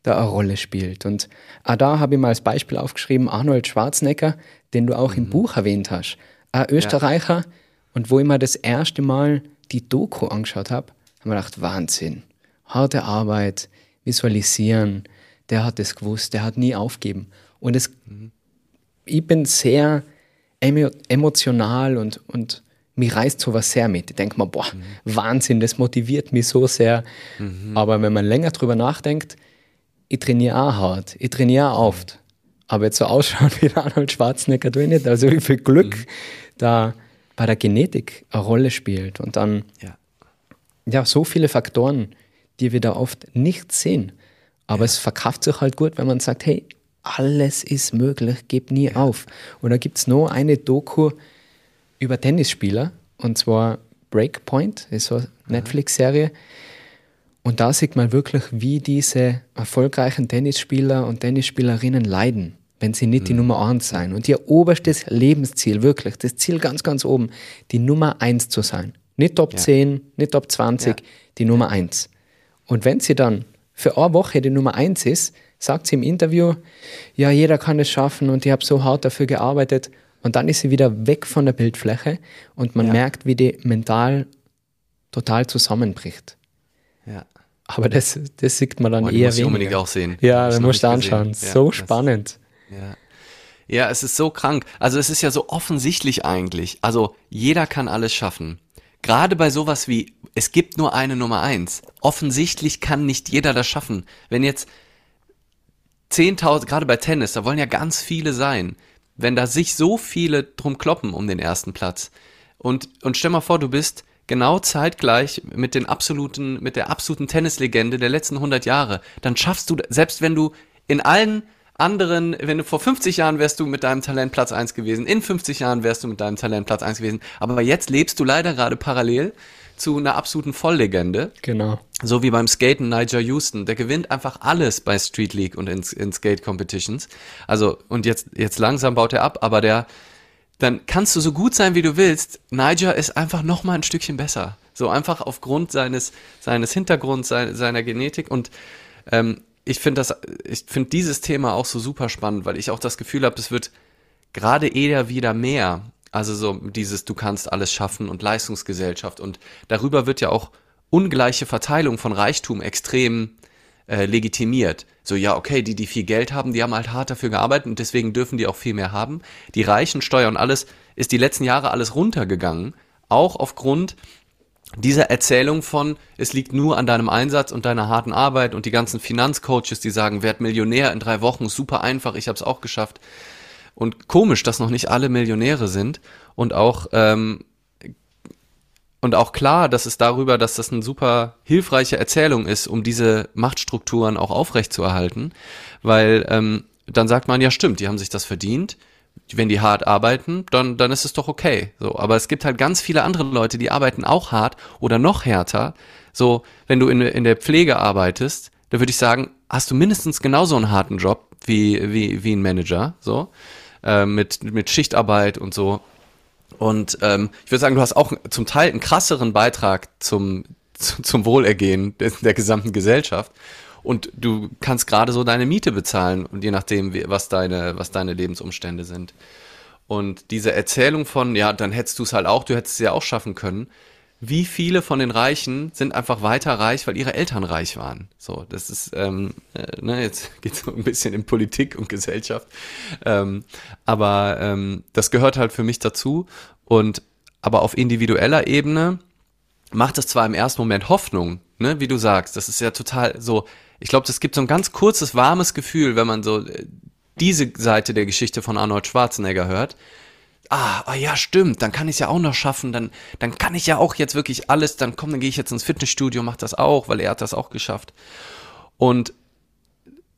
da eine Rolle spielt. Und auch da habe ich mal als Beispiel aufgeschrieben, Arnold Schwarzenegger, den du auch mhm. im Buch erwähnt hast. Ein Österreicher. Ja. Und wo ich mir das erste Mal die Doku angeschaut habe, habe ich gedacht, Wahnsinn. Harte Arbeit, visualisieren, der hat es gewusst, der hat nie aufgeben. Und es, mhm. ich bin sehr emotional und, und mich reißt sowas sehr mit. Ich denke mir, boah, mhm. Wahnsinn, das motiviert mich so sehr. Mhm. Aber wenn man länger drüber nachdenkt, ich trainiere auch hart, ich trainiere auch oft. Aber jetzt so ausschauen wie Arnold Schwarzenegger tue ich nicht. Also wie viel Glück mhm. da bei der Genetik eine Rolle spielt. Und dann, ja, ja so viele Faktoren, die wir da oft nicht sehen. Aber ja. es verkauft sich halt gut, wenn man sagt, hey, alles ist möglich, gib nie auf. Und da gibt es noch eine Doku über Tennisspieler, und zwar Breakpoint, ist so eine Netflix-Serie. Und da sieht man wirklich, wie diese erfolgreichen Tennisspieler und Tennisspielerinnen leiden, wenn sie nicht mhm. die Nummer eins sein. Und ihr oberstes Lebensziel, wirklich, das Ziel ganz, ganz oben, die Nummer eins zu sein. Nicht Top ja. 10, nicht Top 20, ja. die Nummer eins. Und wenn sie dann für eine Woche die Nummer eins ist, sagt sie im Interview, ja, jeder kann es schaffen und ich habe so hart dafür gearbeitet. Und dann ist sie wieder weg von der Bildfläche und man ja. merkt, wie die mental total zusammenbricht. Ja. Aber das, das sieht man dann oh, eher muss weniger. unbedingt auch sehen. Ja, da musst du anschauen. Ja, so spannend. Ja. Ja, es ist so krank. Also es ist ja so offensichtlich eigentlich. Also jeder kann alles schaffen. Gerade bei sowas wie, es gibt nur eine Nummer eins. Offensichtlich kann nicht jeder das schaffen. Wenn jetzt 10.000, gerade bei Tennis, da wollen ja ganz viele sein. Wenn da sich so viele drum kloppen um den ersten Platz. Und, und stell mal vor, du bist genau zeitgleich mit den absoluten, mit der absoluten Tennislegende der letzten 100 Jahre, dann schaffst du, selbst wenn du in allen anderen, wenn du vor 50 Jahren wärst du mit deinem Talent Platz 1 gewesen, in 50 Jahren wärst du mit deinem Talent Platz 1 gewesen, aber jetzt lebst du leider gerade parallel zu einer absoluten Volllegende. Genau. So wie beim Skaten Nigel Houston. Der gewinnt einfach alles bei Street League und in, in Skate Competitions. Also, und jetzt, jetzt langsam baut er ab, aber der, dann kannst du so gut sein, wie du willst. Niger ist einfach noch mal ein Stückchen besser. So einfach aufgrund seines, seines Hintergrunds, seiner, seiner Genetik und, ähm, ich finde das, ich finde dieses Thema auch so super spannend, weil ich auch das Gefühl habe, es wird gerade eher wieder mehr. Also so dieses, du kannst alles schaffen und Leistungsgesellschaft. Und darüber wird ja auch ungleiche Verteilung von Reichtum extrem äh, legitimiert. So, ja, okay, die, die viel Geld haben, die haben halt hart dafür gearbeitet und deswegen dürfen die auch viel mehr haben. Die Reichen, Steuer und alles ist die letzten Jahre alles runtergegangen. Auch aufgrund dieser Erzählung von, es liegt nur an deinem Einsatz und deiner harten Arbeit und die ganzen Finanzcoaches, die sagen, werd Millionär in drei Wochen, super einfach, ich habe es auch geschafft. Und komisch, dass noch nicht alle Millionäre sind und auch ähm, und auch klar, dass es darüber, dass das eine super hilfreiche Erzählung ist, um diese Machtstrukturen auch aufrechtzuerhalten, weil ähm, dann sagt man ja stimmt, die haben sich das verdient wenn die hart arbeiten, dann, dann ist es doch okay. So, aber es gibt halt ganz viele andere Leute, die arbeiten auch hart oder noch härter. So, wenn du in, in der Pflege arbeitest, da würde ich sagen, hast du mindestens genauso einen harten Job wie, wie, wie ein Manager, so, äh, mit, mit Schichtarbeit und so. Und ähm, ich würde sagen, du hast auch zum Teil einen krasseren Beitrag zum, zum Wohlergehen der, der gesamten Gesellschaft und du kannst gerade so deine Miete bezahlen und je nachdem, was deine, was deine Lebensumstände sind. Und diese Erzählung von, ja, dann hättest du es halt auch, du hättest es ja auch schaffen können. Wie viele von den Reichen sind einfach weiter reich, weil ihre Eltern reich waren? So, das ist, ähm, äh, ne, jetzt geht es so ein bisschen in Politik und Gesellschaft. Ähm, aber ähm, das gehört halt für mich dazu. Und aber auf individueller Ebene macht es zwar im ersten Moment Hoffnung, ne, wie du sagst, das ist ja total so, ich glaube, es gibt so ein ganz kurzes, warmes Gefühl, wenn man so äh, diese Seite der Geschichte von Arnold Schwarzenegger hört. Ah, ah ja, stimmt, dann kann ich es ja auch noch schaffen, dann, dann kann ich ja auch jetzt wirklich alles, dann komm, dann gehe ich jetzt ins Fitnessstudio, mach das auch, weil er hat das auch geschafft. Und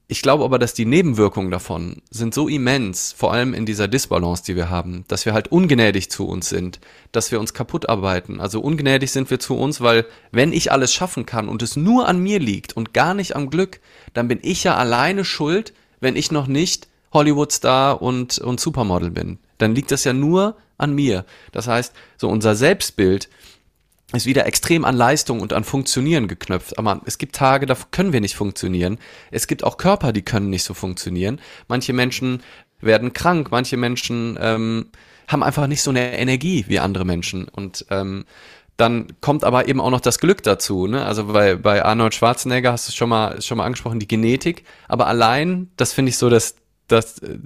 ich glaube aber, dass die Nebenwirkungen davon sind so immens, vor allem in dieser Disbalance, die wir haben, dass wir halt ungnädig zu uns sind, dass wir uns kaputt arbeiten. Also ungnädig sind wir zu uns, weil wenn ich alles schaffen kann und es nur an mir liegt und gar nicht am Glück, dann bin ich ja alleine schuld, wenn ich noch nicht Hollywood-Star und, und Supermodel bin. Dann liegt das ja nur an mir. Das heißt, so unser Selbstbild ist wieder extrem an Leistung und an Funktionieren geknöpft. Aber es gibt Tage, da können wir nicht funktionieren. Es gibt auch Körper, die können nicht so funktionieren. Manche Menschen werden krank, manche Menschen ähm, haben einfach nicht so eine Energie wie andere Menschen. Und ähm, dann kommt aber eben auch noch das Glück dazu. Ne? Also bei, bei Arnold Schwarzenegger hast du schon mal schon mal angesprochen, die Genetik. Aber allein, das finde ich so das das äh,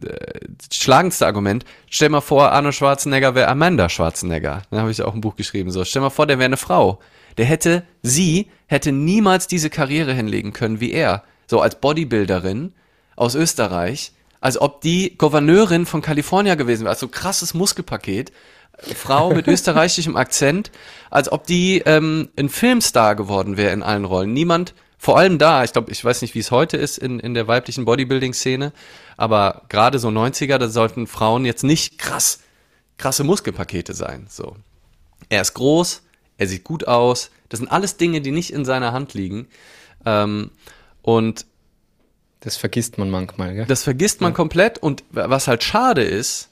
schlagendste Argument. Stell mal vor, Arnold Schwarzenegger wäre Amanda Schwarzenegger. Da habe ich auch ein Buch geschrieben. So, stell mal vor, der wäre eine Frau. Der hätte, sie hätte niemals diese Karriere hinlegen können wie er. So als Bodybuilderin aus Österreich. Als ob die Gouverneurin von Kalifornien gewesen wäre. Also krasses Muskelpaket. Frau mit österreichischem Akzent. Als ob die ähm, ein Filmstar geworden wäre in allen Rollen. Niemand vor allem da, ich glaube, ich weiß nicht, wie es heute ist in, in der weiblichen Bodybuilding-Szene, aber gerade so 90er, da sollten Frauen jetzt nicht krass, krasse Muskelpakete sein. So. Er ist groß, er sieht gut aus. Das sind alles Dinge, die nicht in seiner Hand liegen. Ähm, und das vergisst man manchmal, gell? Das vergisst man ja. komplett. Und was halt schade ist,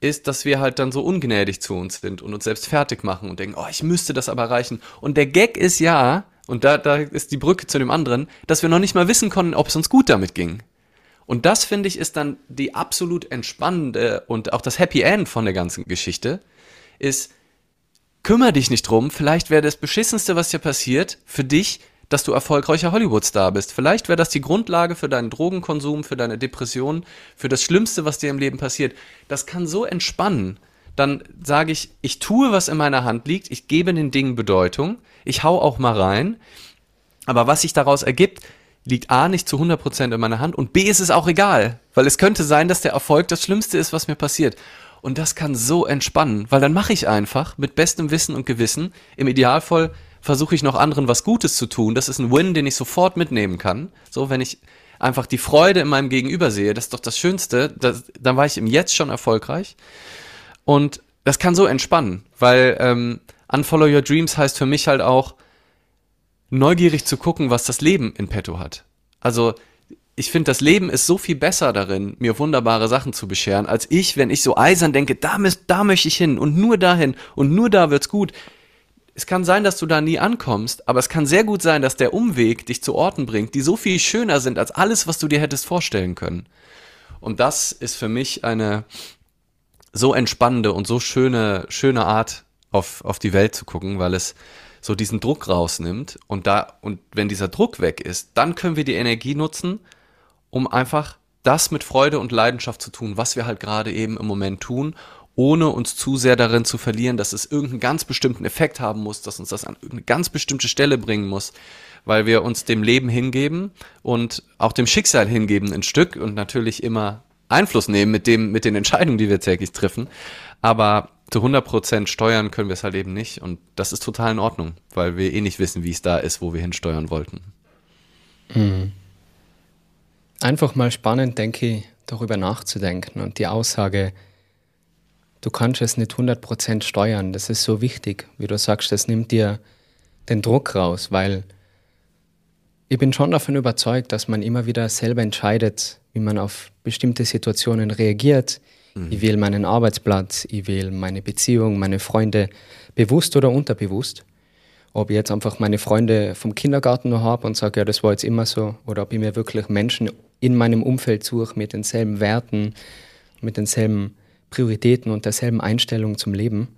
ist, dass wir halt dann so ungnädig zu uns sind und uns selbst fertig machen und denken, oh, ich müsste das aber erreichen. Und der Gag ist ja, und da, da ist die Brücke zu dem anderen, dass wir noch nicht mal wissen konnten, ob es uns gut damit ging. Und das, finde ich, ist dann die absolut entspannende und auch das Happy End von der ganzen Geschichte, ist, kümmere dich nicht drum, vielleicht wäre das Beschissenste, was dir passiert, für dich, dass du erfolgreicher Hollywood-Star bist. Vielleicht wäre das die Grundlage für deinen Drogenkonsum, für deine Depression, für das Schlimmste, was dir im Leben passiert. Das kann so entspannen. Dann sage ich, ich tue, was in meiner Hand liegt, ich gebe den Dingen Bedeutung, ich hau auch mal rein. Aber was sich daraus ergibt, liegt A nicht zu 100% in meiner Hand und B ist es auch egal, weil es könnte sein, dass der Erfolg das Schlimmste ist, was mir passiert. Und das kann so entspannen, weil dann mache ich einfach mit bestem Wissen und Gewissen. Im Idealfall versuche ich noch anderen was Gutes zu tun. Das ist ein Win, den ich sofort mitnehmen kann. So, wenn ich einfach die Freude in meinem Gegenüber sehe, das ist doch das Schönste. Das, dann war ich im Jetzt schon erfolgreich. Und das kann so entspannen, weil ähm, Unfollow Your Dreams heißt für mich halt auch, neugierig zu gucken, was das Leben in petto hat. Also ich finde, das Leben ist so viel besser darin, mir wunderbare Sachen zu bescheren, als ich, wenn ich so eisern denke, da, da möchte ich hin und nur dahin und nur da wird's gut. Es kann sein, dass du da nie ankommst, aber es kann sehr gut sein, dass der Umweg dich zu Orten bringt, die so viel schöner sind als alles, was du dir hättest vorstellen können. Und das ist für mich eine so entspannende und so schöne, schöne Art, auf, auf die Welt zu gucken, weil es so diesen Druck rausnimmt. Und da, und wenn dieser Druck weg ist, dann können wir die Energie nutzen, um einfach das mit Freude und Leidenschaft zu tun, was wir halt gerade eben im Moment tun, ohne uns zu sehr darin zu verlieren, dass es irgendeinen ganz bestimmten Effekt haben muss, dass uns das an eine ganz bestimmte Stelle bringen muss, weil wir uns dem Leben hingeben und auch dem Schicksal hingeben ein Stück und natürlich immer Einfluss nehmen mit dem, mit den Entscheidungen, die wir täglich treffen. Aber zu 100% steuern können wir es halt eben nicht und das ist total in Ordnung, weil wir eh nicht wissen, wie es da ist, wo wir hinsteuern wollten. Mhm einfach mal spannend, denke ich, darüber nachzudenken und die Aussage, du kannst es nicht 100% steuern, das ist so wichtig, wie du sagst, das nimmt dir den Druck raus, weil ich bin schon davon überzeugt, dass man immer wieder selber entscheidet, wie man auf bestimmte Situationen reagiert. Mhm. Ich wähle meinen Arbeitsplatz, ich wähle meine Beziehung, meine Freunde, bewusst oder unterbewusst ob ich jetzt einfach meine Freunde vom Kindergarten noch habe und sage, ja, das war jetzt immer so, oder ob ich mir wirklich Menschen in meinem Umfeld suche mit denselben Werten, mit denselben Prioritäten und derselben Einstellung zum Leben.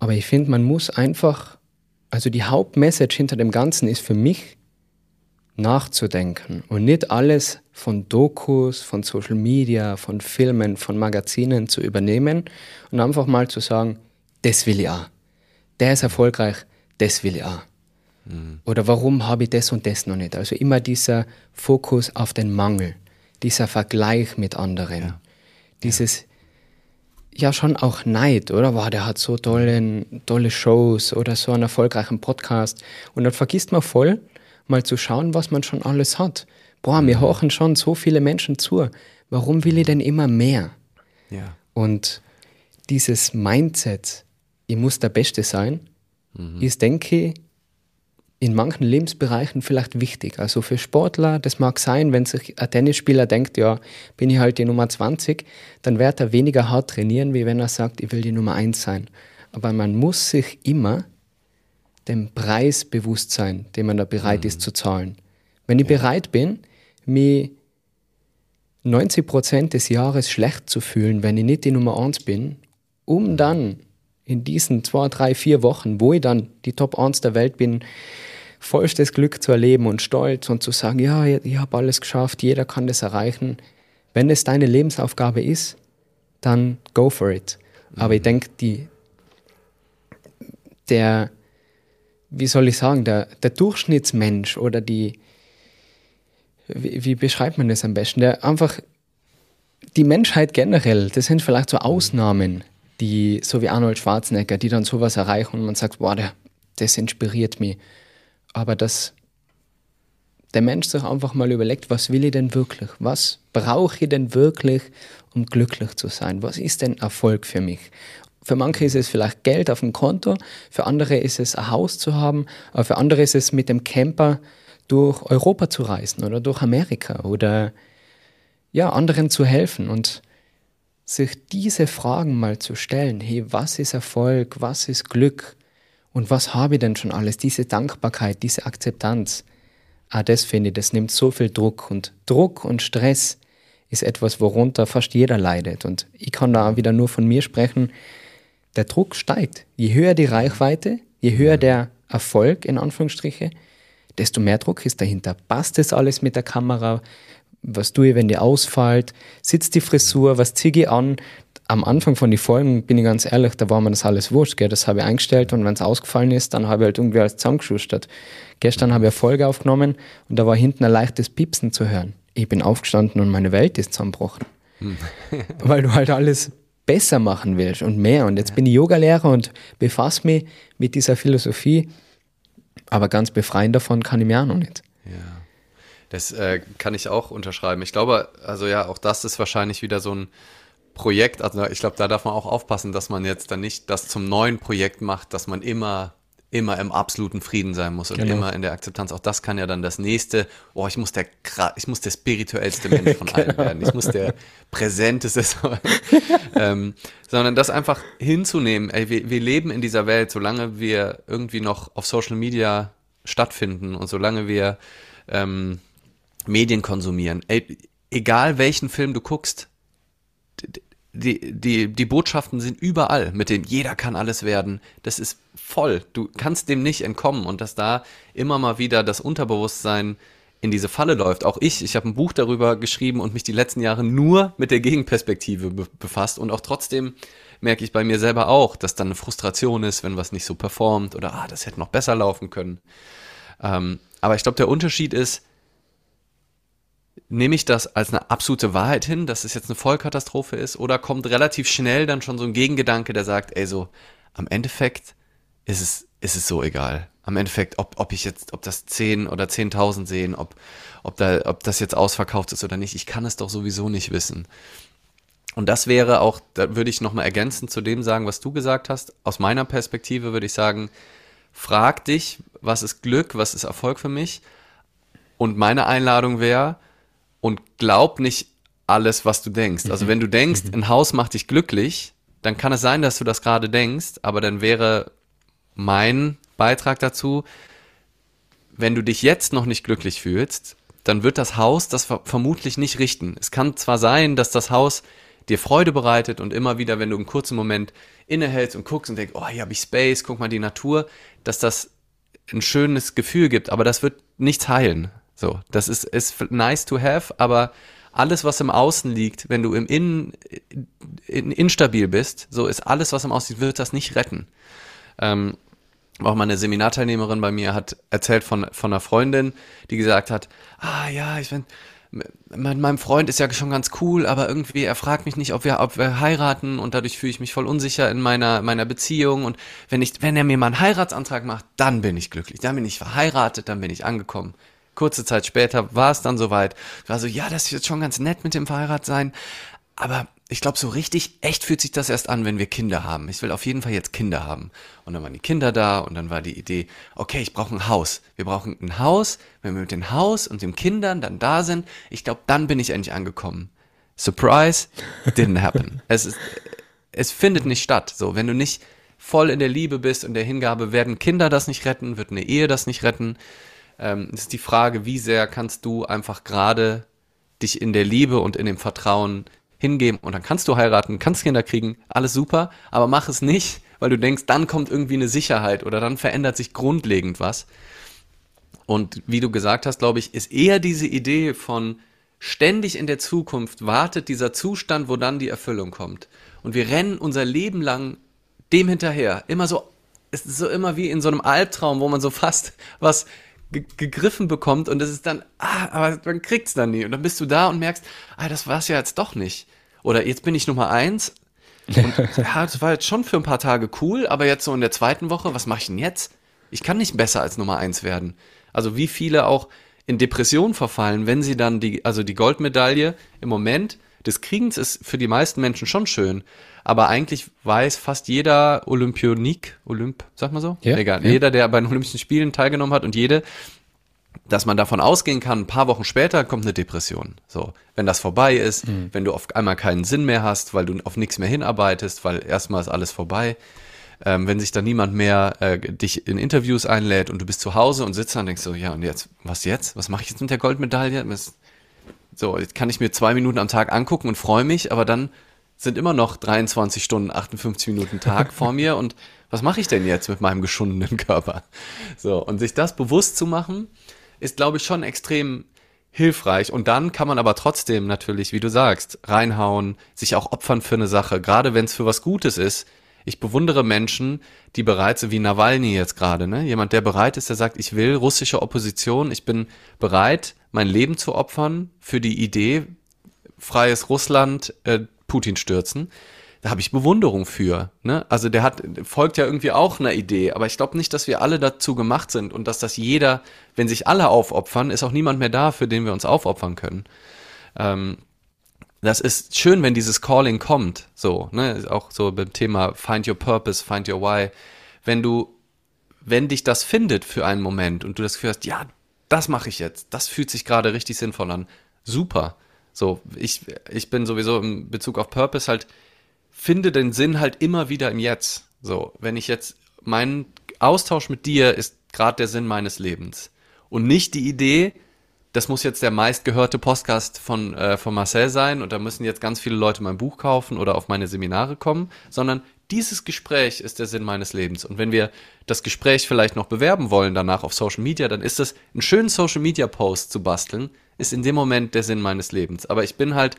Aber ich finde, man muss einfach, also die Hauptmessage hinter dem Ganzen ist für mich, nachzudenken und nicht alles von Dokus, von Social Media, von Filmen, von Magazinen zu übernehmen und einfach mal zu sagen, das will ich auch der ist erfolgreich, das will ich auch. Mhm. Oder warum habe ich das und das noch nicht? Also immer dieser Fokus auf den Mangel, dieser Vergleich mit anderen, ja. dieses ja schon auch Neid, oder? Wow, der hat so tolle, tolle Shows oder so einen erfolgreichen Podcast. Und dann vergisst man voll, mal zu schauen, was man schon alles hat. Boah, mir mhm. horchen schon so viele Menschen zu. Warum will ich denn immer mehr? Ja. Und dieses Mindset, ich muss der Beste sein, mhm. ist, denke ich, in manchen Lebensbereichen vielleicht wichtig. Also für Sportler, das mag sein, wenn sich ein Tennisspieler denkt, ja, bin ich halt die Nummer 20, dann wird er weniger hart trainieren, wie wenn er sagt, ich will die Nummer 1 sein. Aber man muss sich immer dem Preis bewusst sein, den man da bereit mhm. ist zu zahlen. Wenn ich ja. bereit bin, mich 90 Prozent des Jahres schlecht zu fühlen, wenn ich nicht die Nummer 1 bin, um dann in diesen zwei, drei, vier Wochen, wo ich dann die Top 1 der Welt bin, vollstes Glück zu erleben und stolz und zu sagen, ja, ich habe alles geschafft, jeder kann das erreichen. Wenn es deine Lebensaufgabe ist, dann go for it. Aber mhm. ich denke, die, der, wie soll ich sagen, der, der Durchschnittsmensch oder die, wie, wie beschreibt man das am besten? Der einfach, die Menschheit generell, das sind vielleicht so Ausnahmen, die, so wie Arnold Schwarzenegger, die dann sowas erreichen und man sagt, boah, der, das inspiriert mich. Aber dass der Mensch sich einfach mal überlegt, was will ich denn wirklich? Was brauche ich denn wirklich, um glücklich zu sein? Was ist denn Erfolg für mich? Für manche ist es vielleicht Geld auf dem Konto, für andere ist es ein Haus zu haben, aber für andere ist es mit dem Camper durch Europa zu reisen oder durch Amerika oder ja, anderen zu helfen. Und sich diese Fragen mal zu stellen, hey, was ist Erfolg, was ist Glück und was habe ich denn schon alles, diese Dankbarkeit, diese Akzeptanz, ah, das finde ich, das nimmt so viel Druck und Druck und Stress ist etwas, worunter fast jeder leidet und ich kann da wieder nur von mir sprechen, der Druck steigt. Je höher die Reichweite, je höher der Erfolg, in Anführungsstriche, desto mehr Druck ist dahinter. Passt das alles mit der Kamera? Was tue ich, wenn die ausfällt, sitzt die Frisur, was ziehe ich an. Am Anfang von den Folgen, bin ich ganz ehrlich, da war mir das alles wurscht, gell? das habe ich eingestellt und wenn es ausgefallen ist, dann habe ich halt irgendwie alles zusammengeschustert. Gestern habe ich eine Folge aufgenommen und da war hinten ein leichtes Piepsen zu hören. Ich bin aufgestanden und meine Welt ist zusammengebrochen. weil du halt alles besser machen willst und mehr. Und jetzt ja. bin ich Yogalehrer und befasse mich mit dieser Philosophie, aber ganz befreien davon kann ich mir auch noch nicht. Ja. Das äh, kann ich auch unterschreiben. Ich glaube, also ja, auch das ist wahrscheinlich wieder so ein Projekt. Also ich glaube, da darf man auch aufpassen, dass man jetzt dann nicht das zum neuen Projekt macht, dass man immer immer im absoluten Frieden sein muss und genau. immer in der Akzeptanz. Auch das kann ja dann das nächste, oh, ich muss der, ich muss der spirituellste Mensch von allen genau. werden. Ich muss der präsenteste, ähm, sondern das einfach hinzunehmen. Ey, wir, wir leben in dieser Welt, solange wir irgendwie noch auf Social Media stattfinden und solange wir ähm, Medien konsumieren. Ey, egal welchen Film du guckst, die, die, die Botschaften sind überall, mit denen jeder kann alles werden. Das ist voll. Du kannst dem nicht entkommen und dass da immer mal wieder das Unterbewusstsein in diese Falle läuft. Auch ich, ich habe ein Buch darüber geschrieben und mich die letzten Jahre nur mit der Gegenperspektive be befasst und auch trotzdem merke ich bei mir selber auch, dass dann eine Frustration ist, wenn was nicht so performt oder ah, das hätte noch besser laufen können. Ähm, aber ich glaube, der Unterschied ist, nehme ich das als eine absolute Wahrheit hin, dass es jetzt eine Vollkatastrophe ist, oder kommt relativ schnell dann schon so ein Gegengedanke, der sagt, ey, so, am Endeffekt ist es, ist es so egal. Am Endeffekt, ob, ob ich jetzt, ob das 10 oder 10.000 sehen, ob, ob, da, ob das jetzt ausverkauft ist oder nicht, ich kann es doch sowieso nicht wissen. Und das wäre auch, da würde ich nochmal ergänzend zu dem sagen, was du gesagt hast. Aus meiner Perspektive würde ich sagen, frag dich, was ist Glück, was ist Erfolg für mich? Und meine Einladung wäre, und glaub nicht alles, was du denkst. Also mhm. wenn du denkst, mhm. ein Haus macht dich glücklich, dann kann es sein, dass du das gerade denkst, aber dann wäre mein Beitrag dazu, wenn du dich jetzt noch nicht glücklich fühlst, dann wird das Haus das vermutlich nicht richten. Es kann zwar sein, dass das Haus dir Freude bereitet und immer wieder, wenn du einen kurzen Moment innehältst und guckst und denkst, oh, hier habe ich Space, guck mal die Natur, dass das ein schönes Gefühl gibt, aber das wird nichts heilen. So, das ist, ist nice to have, aber alles, was im Außen liegt, wenn du im Innen in, instabil bist, so ist alles, was im Außen liegt, wird das nicht retten. Ähm, auch mal eine Seminarteilnehmerin bei mir hat erzählt von, von einer Freundin, die gesagt hat, ah ja, ich bin, mein, mein Freund ist ja schon ganz cool, aber irgendwie, er fragt mich nicht, ob wir, ob wir heiraten und dadurch fühle ich mich voll unsicher in meiner, meiner Beziehung und wenn ich, wenn er mir mal einen Heiratsantrag macht, dann bin ich glücklich, dann bin ich verheiratet, dann bin ich angekommen. Kurze Zeit später war es dann soweit. Ich war so, ja, das ist jetzt schon ganz nett mit dem Fahrrad sein, aber ich glaube, so richtig echt fühlt sich das erst an, wenn wir Kinder haben. Ich will auf jeden Fall jetzt Kinder haben. Und dann waren die Kinder da und dann war die Idee, okay, ich brauche ein Haus. Wir brauchen ein Haus. Wenn wir mit dem Haus und den Kindern dann da sind, ich glaube, dann bin ich endlich angekommen. Surprise, didn't happen. es, ist, es findet nicht statt. So, wenn du nicht voll in der Liebe bist und der Hingabe, werden Kinder das nicht retten, wird eine Ehe das nicht retten. Ähm, ist die Frage, wie sehr kannst du einfach gerade dich in der Liebe und in dem Vertrauen hingeben und dann kannst du heiraten, kannst Kinder kriegen, alles super, aber mach es nicht, weil du denkst, dann kommt irgendwie eine Sicherheit oder dann verändert sich grundlegend was. Und wie du gesagt hast, glaube ich, ist eher diese Idee von ständig in der Zukunft wartet dieser Zustand, wo dann die Erfüllung kommt. Und wir rennen unser Leben lang dem hinterher. Immer so, es ist so immer wie in so einem Albtraum, wo man so fast was gegriffen bekommt und das ist dann, ah, aber man kriegt's dann nie. Und dann bist du da und merkst, ah, das war's ja jetzt doch nicht. Oder jetzt bin ich Nummer eins. Und ja, das war jetzt schon für ein paar Tage cool, aber jetzt so in der zweiten Woche, was mache ich denn jetzt? Ich kann nicht besser als Nummer eins werden. Also wie viele auch in Depression verfallen, wenn sie dann die, also die Goldmedaille im Moment des Kriegens ist für die meisten Menschen schon schön. Aber eigentlich weiß fast jeder Olympionik, Olymp, sag mal so? Ja, Egal. Ja. Jeder, der bei den Olympischen Spielen teilgenommen hat und jede, dass man davon ausgehen kann, ein paar Wochen später kommt eine Depression. So, wenn das vorbei ist, mhm. wenn du auf einmal keinen Sinn mehr hast, weil du auf nichts mehr hinarbeitest, weil erstmal ist alles vorbei. Ähm, wenn sich dann niemand mehr äh, dich in Interviews einlädt und du bist zu Hause und sitzt dann und denkst so, ja und jetzt, was jetzt? Was mache ich jetzt mit der Goldmedaille? So, jetzt kann ich mir zwei Minuten am Tag angucken und freue mich, aber dann sind immer noch 23 Stunden, 58 Minuten Tag vor mir und was mache ich denn jetzt mit meinem geschundenen Körper? So, und sich das bewusst zu machen, ist, glaube ich, schon extrem hilfreich. Und dann kann man aber trotzdem natürlich, wie du sagst, reinhauen, sich auch opfern für eine Sache, gerade wenn es für was Gutes ist. Ich bewundere Menschen, die bereit sind, wie Nawalny jetzt gerade, ne? Jemand, der bereit ist, der sagt, ich will russische Opposition, ich bin bereit, mein Leben zu opfern für die Idee, freies Russland äh, Putin stürzen. Da habe ich Bewunderung für. Ne? Also der hat folgt ja irgendwie auch einer Idee, aber ich glaube nicht, dass wir alle dazu gemacht sind und dass das jeder, wenn sich alle aufopfern, ist auch niemand mehr da, für den wir uns aufopfern können. Ähm, das ist schön, wenn dieses Calling kommt, so, ne, auch so beim Thema Find Your Purpose, Find Your Why. Wenn du, wenn dich das findet für einen Moment und du das Gefühl hast, ja, das mache ich jetzt, das fühlt sich gerade richtig sinnvoll an, super. So, ich, ich bin sowieso im Bezug auf Purpose halt, finde den Sinn halt immer wieder im Jetzt. So, wenn ich jetzt, mein Austausch mit dir ist gerade der Sinn meines Lebens. Und nicht die Idee, das muss jetzt der meistgehörte Podcast von, äh, von Marcel sein und da müssen jetzt ganz viele Leute mein Buch kaufen oder auf meine Seminare kommen, sondern dieses Gespräch ist der Sinn meines Lebens. Und wenn wir das Gespräch vielleicht noch bewerben wollen danach auf Social Media, dann ist das, einen schönen Social Media Post zu basteln, ist in dem Moment der Sinn meines Lebens. Aber ich bin halt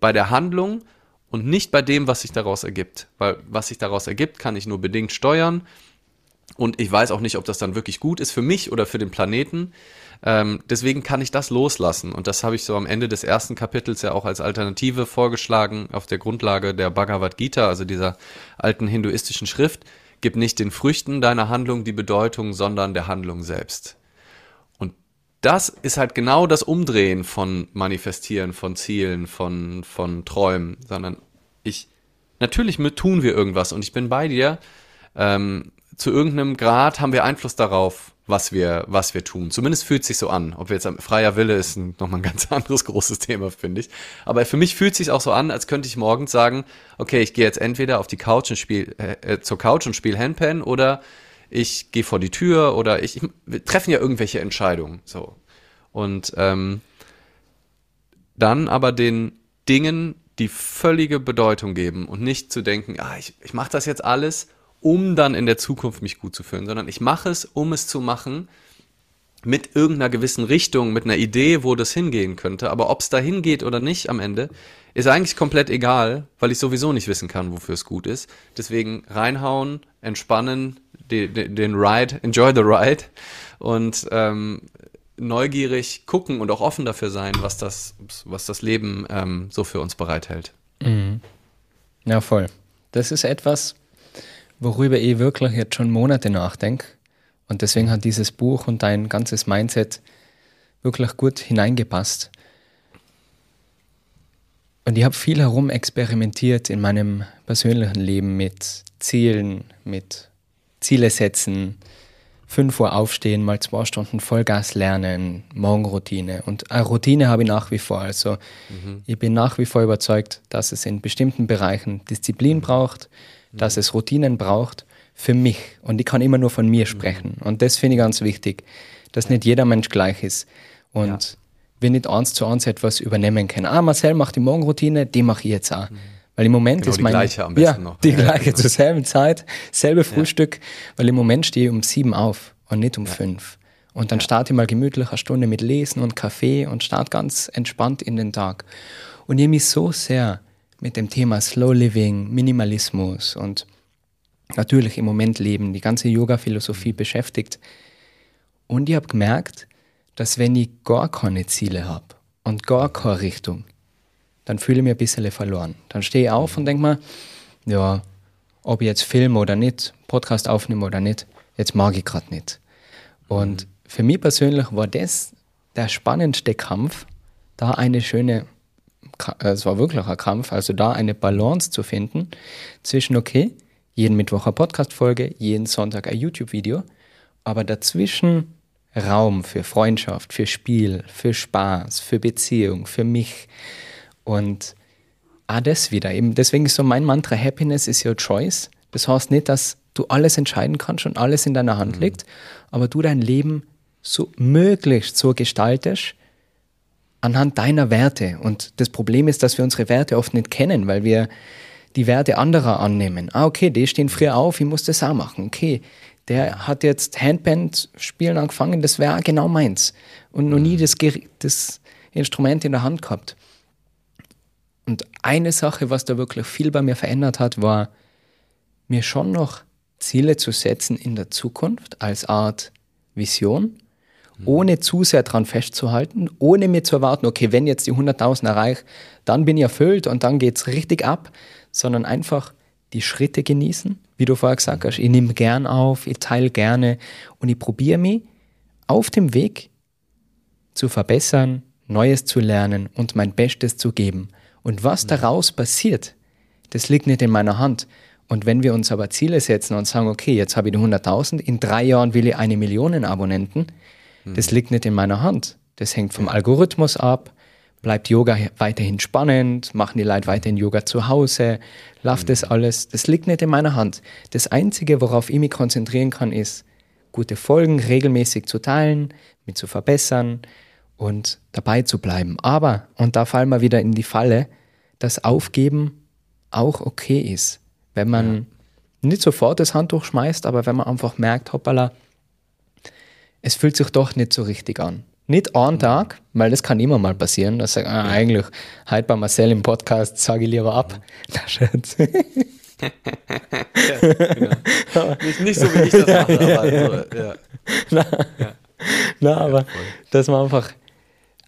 bei der Handlung und nicht bei dem, was sich daraus ergibt. Weil was sich daraus ergibt, kann ich nur bedingt steuern. Und ich weiß auch nicht, ob das dann wirklich gut ist für mich oder für den Planeten. Ähm, deswegen kann ich das loslassen. Und das habe ich so am Ende des ersten Kapitels ja auch als Alternative vorgeschlagen, auf der Grundlage der Bhagavad Gita, also dieser alten hinduistischen Schrift. Gib nicht den Früchten deiner Handlung die Bedeutung, sondern der Handlung selbst. Das ist halt genau das Umdrehen von Manifestieren, von Zielen, von, von Träumen, sondern ich, natürlich tun wir irgendwas und ich bin bei dir. Ähm, zu irgendeinem Grad haben wir Einfluss darauf, was wir, was wir tun. Zumindest fühlt sich so an. Ob wir jetzt freier Wille ist nochmal ein ganz anderes großes Thema, finde ich. Aber für mich fühlt sich auch so an, als könnte ich morgens sagen, okay, ich gehe jetzt entweder auf die Couch und spiel, äh, äh zur Couch und spiele Handpan oder ich gehe vor die Tür oder ich, ich treffen ja irgendwelche Entscheidungen. So. Und ähm, dann aber den Dingen die völlige Bedeutung geben und nicht zu denken, ah, ich, ich mache das jetzt alles, um dann in der Zukunft mich gut zu fühlen, sondern ich mache es, um es zu machen, mit irgendeiner gewissen Richtung, mit einer Idee, wo das hingehen könnte. Aber ob es da hingeht oder nicht am Ende, ist eigentlich komplett egal, weil ich sowieso nicht wissen kann, wofür es gut ist. Deswegen reinhauen, entspannen, den, den, den Ride, enjoy the ride und ähm, neugierig gucken und auch offen dafür sein, was das, was das Leben ähm, so für uns bereithält. Mhm. Ja, voll. Das ist etwas, worüber ich wirklich jetzt schon Monate nachdenke. Und deswegen hat dieses Buch und dein ganzes Mindset wirklich gut hineingepasst. Und ich habe viel herum experimentiert in meinem persönlichen Leben mit Zielen, mit Ziele setzen, 5 Uhr aufstehen, mal zwei Stunden Vollgas lernen, Morgenroutine. Und eine Routine habe ich nach wie vor. Also mhm. ich bin nach wie vor überzeugt, dass es in bestimmten Bereichen Disziplin braucht, dass es Routinen braucht für mich. Und ich kann immer nur von mir sprechen. Und das finde ich ganz wichtig, dass nicht jeder Mensch gleich ist. Und ja. Wir nicht eins zu eins etwas übernehmen können. Ah, Marcel macht die Morgenroutine, die mache ich jetzt auch. Mhm. Weil im Moment genau, ist mein. Die gleiche am besten ja, noch. Die gleiche zur selben Zeit, selbe Frühstück, weil im Moment stehe ich um sieben auf und nicht um ja. fünf. Und dann starte ich mal gemütlich eine Stunde mit Lesen und Kaffee und starte ganz entspannt in den Tag. Und ich mich so sehr mit dem Thema Slow Living, Minimalismus und natürlich im Moment leben, die ganze Yoga-Philosophie mhm. beschäftigt. Und ich habe gemerkt, dass wenn ich gar keine Ziele habe und gar keine Richtung, dann fühle ich mich ein bisschen verloren. Dann stehe ich auf und denke mir, ja, ob ich jetzt filme oder nicht, Podcast aufnehme oder nicht, jetzt mag ich gerade nicht. Und mhm. für mich persönlich war das der spannendste Kampf, da eine schöne es war wirklich ein Kampf, also da eine Balance zu finden zwischen, okay, jeden Mittwoch eine Podcast-Folge, jeden Sonntag ein YouTube-Video, aber dazwischen Raum für Freundschaft, für Spiel, für Spaß, für Beziehung, für mich. Und auch das wieder. Eben deswegen ist so mein Mantra, Happiness is your choice. Das heißt nicht, dass du alles entscheiden kannst und alles in deiner Hand mhm. liegt, aber du dein Leben so möglichst so gestaltest, anhand deiner Werte. Und das Problem ist, dass wir unsere Werte oft nicht kennen, weil wir die Werte anderer annehmen. Ah, okay, die stehen früher auf, ich muss das auch machen. Okay, der hat jetzt Handband spielen angefangen, das wäre genau meins. Und noch nie das, das Instrument in der Hand gehabt. Und eine Sache, was da wirklich viel bei mir verändert hat, war, mir schon noch Ziele zu setzen in der Zukunft als Art Vision ohne zu sehr dran festzuhalten, ohne mir zu erwarten, okay, wenn jetzt die 100.000 erreiche, dann bin ich erfüllt und dann geht es richtig ab, sondern einfach die Schritte genießen, wie du vorher gesagt hast. Ich nehme gern auf, ich teile gerne und ich probiere mich auf dem Weg zu verbessern, Neues zu lernen und mein Bestes zu geben. Und was daraus passiert, das liegt nicht in meiner Hand. Und wenn wir uns aber Ziele setzen und sagen, okay, jetzt habe ich die 100.000, in drei Jahren will ich eine Million Abonnenten, mhm. das liegt nicht in meiner Hand. Das hängt vom Algorithmus ab. Bleibt Yoga weiterhin spannend? Machen die Leute weiterhin Yoga zu Hause? Läuft mhm. das alles? Das liegt nicht in meiner Hand. Das Einzige, worauf ich mich konzentrieren kann, ist, gute Folgen regelmäßig zu teilen, mit zu verbessern und dabei zu bleiben. Aber, und da fallen wir wieder in die Falle, dass Aufgeben auch okay ist. Wenn man ja. nicht sofort das Handtuch schmeißt, aber wenn man einfach merkt, hoppala, es fühlt sich doch nicht so richtig an. Nicht einen Tag, weil das kann immer mal passieren, dass ich, ah, eigentlich, heute bei Marcel im Podcast sage ich lieber ab. Na, Schatz. ja, genau. nicht, nicht, so, wie ich das mache, aber also, ja. Na, ja. Na aber dass man einfach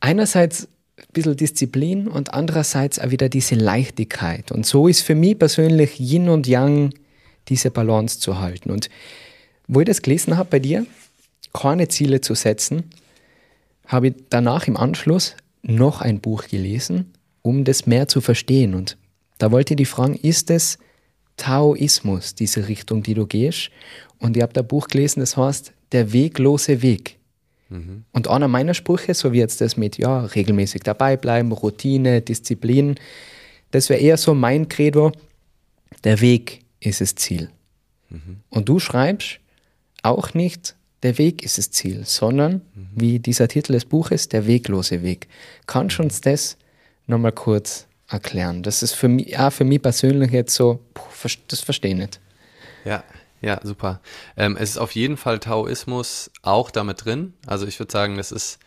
einerseits ein bisschen Disziplin und andererseits auch wieder diese Leichtigkeit. Und so ist für mich persönlich Yin und Yang diese Balance zu halten. Und wo ich das gelesen habe bei dir, keine Ziele zu setzen, habe ich danach im Anschluss noch ein Buch gelesen, um das mehr zu verstehen. Und da wollte ich die fragen, ist es Taoismus, diese Richtung, die du gehst? Und ich habe da Buch gelesen, das heißt Der weglose Weg. Mhm. Und einer meiner Sprüche, so wie jetzt das mit, ja, regelmäßig dabei bleiben, Routine, Disziplin, das wäre eher so mein Credo, der Weg ist das Ziel. Mhm. Und du schreibst auch nicht, der Weg ist das Ziel, sondern, mhm. wie dieser Titel des Buches, der weglose Weg. Kannst du uns das nochmal kurz erklären? Das ist für mich, ja, für mich persönlich jetzt so, das verstehe ich nicht. Ja, ja, super. Ähm, es ist auf jeden Fall Taoismus auch damit drin. Also ich würde sagen, das ist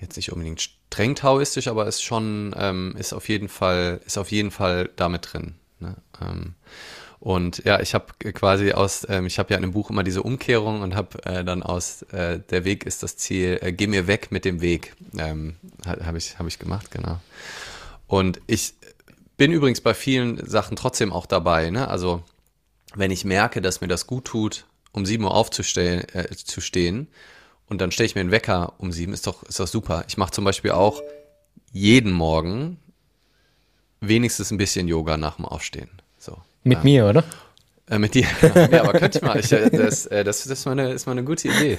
jetzt nicht unbedingt streng taoistisch, aber ist schon, ähm, ist auf jeden Fall, ist auf jeden Fall damit drin. Ne? Ähm, und ja, ich habe quasi aus, ähm, ich habe ja in dem Buch immer diese Umkehrung und habe äh, dann aus äh, der Weg ist das Ziel, äh, geh mir weg mit dem Weg, ähm, habe ich, hab ich gemacht, genau. Und ich bin übrigens bei vielen Sachen trotzdem auch dabei, ne? Also wenn ich merke, dass mir das gut tut, um sieben Uhr aufzustehen, äh, zu stehen, und dann stelle ich mir einen Wecker um sieben, ist doch, ist doch super. Ich mache zum Beispiel auch jeden Morgen wenigstens ein bisschen Yoga nach dem Aufstehen. Mit ähm, mir, oder? Äh, mit dir. ja, aber könnte ich mal. Ich, äh, das, äh, das, das ist, mal eine, ist mal eine gute Idee.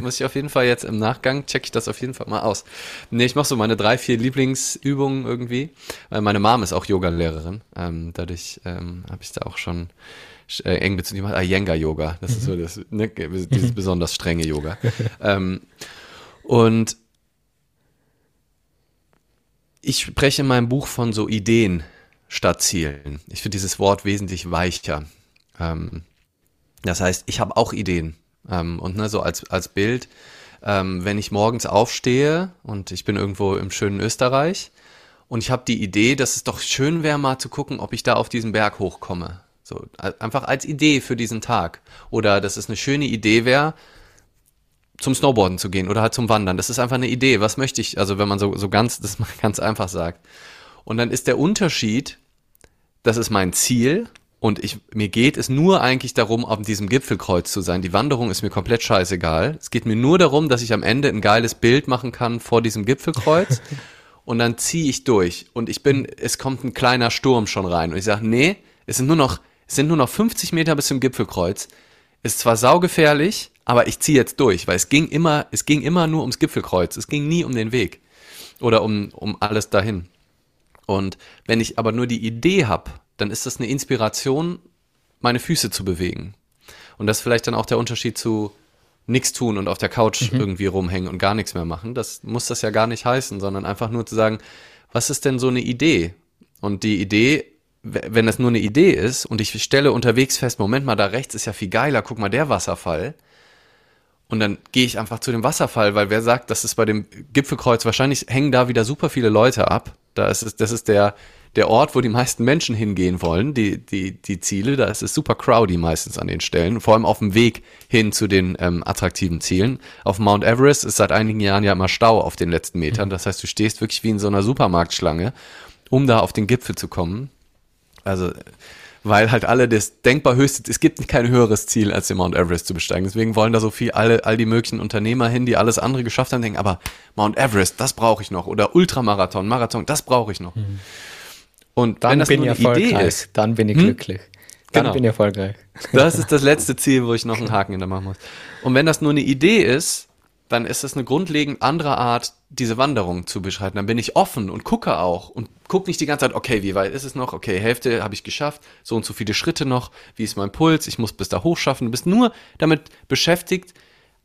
Muss ich auf jeden Fall jetzt im Nachgang, checke ich das auf jeden Fall mal aus. Nee, ich mache so meine drei, vier Lieblingsübungen irgendwie. Weil meine Mom ist auch Yoga-Lehrerin. Ähm, dadurch ähm, habe ich da auch schon äh, eng Bezug. Die macht Iyengar-Yoga. Das mhm. ist so das, ne, dieses besonders strenge Yoga. ähm, und ich spreche in meinem Buch von so Ideen, statt Zielen. Ich finde dieses Wort wesentlich weicher. Ähm, das heißt, ich habe auch Ideen. Ähm, und ne, so als, als Bild, ähm, wenn ich morgens aufstehe und ich bin irgendwo im schönen Österreich und ich habe die Idee, dass es doch schön wäre, mal zu gucken, ob ich da auf diesen Berg hochkomme. So, einfach als Idee für diesen Tag. Oder dass es eine schöne Idee wäre, zum Snowboarden zu gehen oder halt zum Wandern. Das ist einfach eine Idee. Was möchte ich, also wenn man so, so ganz, das ganz einfach sagt. Und dann ist der Unterschied, das ist mein Ziel und ich, mir geht es nur eigentlich darum, auf diesem Gipfelkreuz zu sein. Die Wanderung ist mir komplett scheißegal. Es geht mir nur darum, dass ich am Ende ein geiles Bild machen kann vor diesem Gipfelkreuz und dann ziehe ich durch und ich bin, es kommt ein kleiner Sturm schon rein und ich sage, nee, es sind nur noch, es sind nur noch 50 Meter bis zum Gipfelkreuz. Ist zwar saugefährlich, aber ich ziehe jetzt durch, weil es ging immer, es ging immer nur ums Gipfelkreuz. Es ging nie um den Weg oder um, um alles dahin. Und wenn ich aber nur die Idee habe, dann ist das eine Inspiration, meine Füße zu bewegen. Und das ist vielleicht dann auch der Unterschied zu nichts tun und auf der Couch mhm. irgendwie rumhängen und gar nichts mehr machen. Das muss das ja gar nicht heißen, sondern einfach nur zu sagen, was ist denn so eine Idee? Und die Idee, wenn das nur eine Idee ist und ich stelle unterwegs fest, Moment mal, da rechts ist ja viel geiler, guck mal, der Wasserfall. Und dann gehe ich einfach zu dem Wasserfall, weil wer sagt, das ist bei dem Gipfelkreuz, wahrscheinlich hängen da wieder super viele Leute ab da ist es, das ist der, der Ort, wo die meisten Menschen hingehen wollen, die, die, die Ziele. Da ist es super crowdy meistens an den Stellen, vor allem auf dem Weg hin zu den ähm, attraktiven Zielen. Auf Mount Everest ist seit einigen Jahren ja immer Stau auf den letzten Metern. Das heißt, du stehst wirklich wie in so einer Supermarktschlange, um da auf den Gipfel zu kommen. Also weil halt alle das denkbar höchste, es gibt kein höheres Ziel, als den Mount Everest zu besteigen. Deswegen wollen da so viel alle, all die möglichen Unternehmer hin, die alles andere geschafft haben, denken, aber Mount Everest, das brauche ich noch. Oder Ultramarathon, Marathon, das brauche ich noch. Mhm. Und dann wenn das bin nur eine Idee ist, dann bin ich hm? glücklich. Dann genau. bin ich erfolgreich. Das ist das letzte Ziel, wo ich noch einen Haken in der machen muss. Und wenn das nur eine Idee ist, dann ist es eine grundlegend andere Art, diese Wanderung zu beschreiten. Dann bin ich offen und gucke auch und gucke nicht die ganze Zeit, okay, wie weit ist es noch? Okay, Hälfte habe ich geschafft, so und so viele Schritte noch, wie ist mein Puls? Ich muss bis da hochschaffen. Du bist nur damit beschäftigt,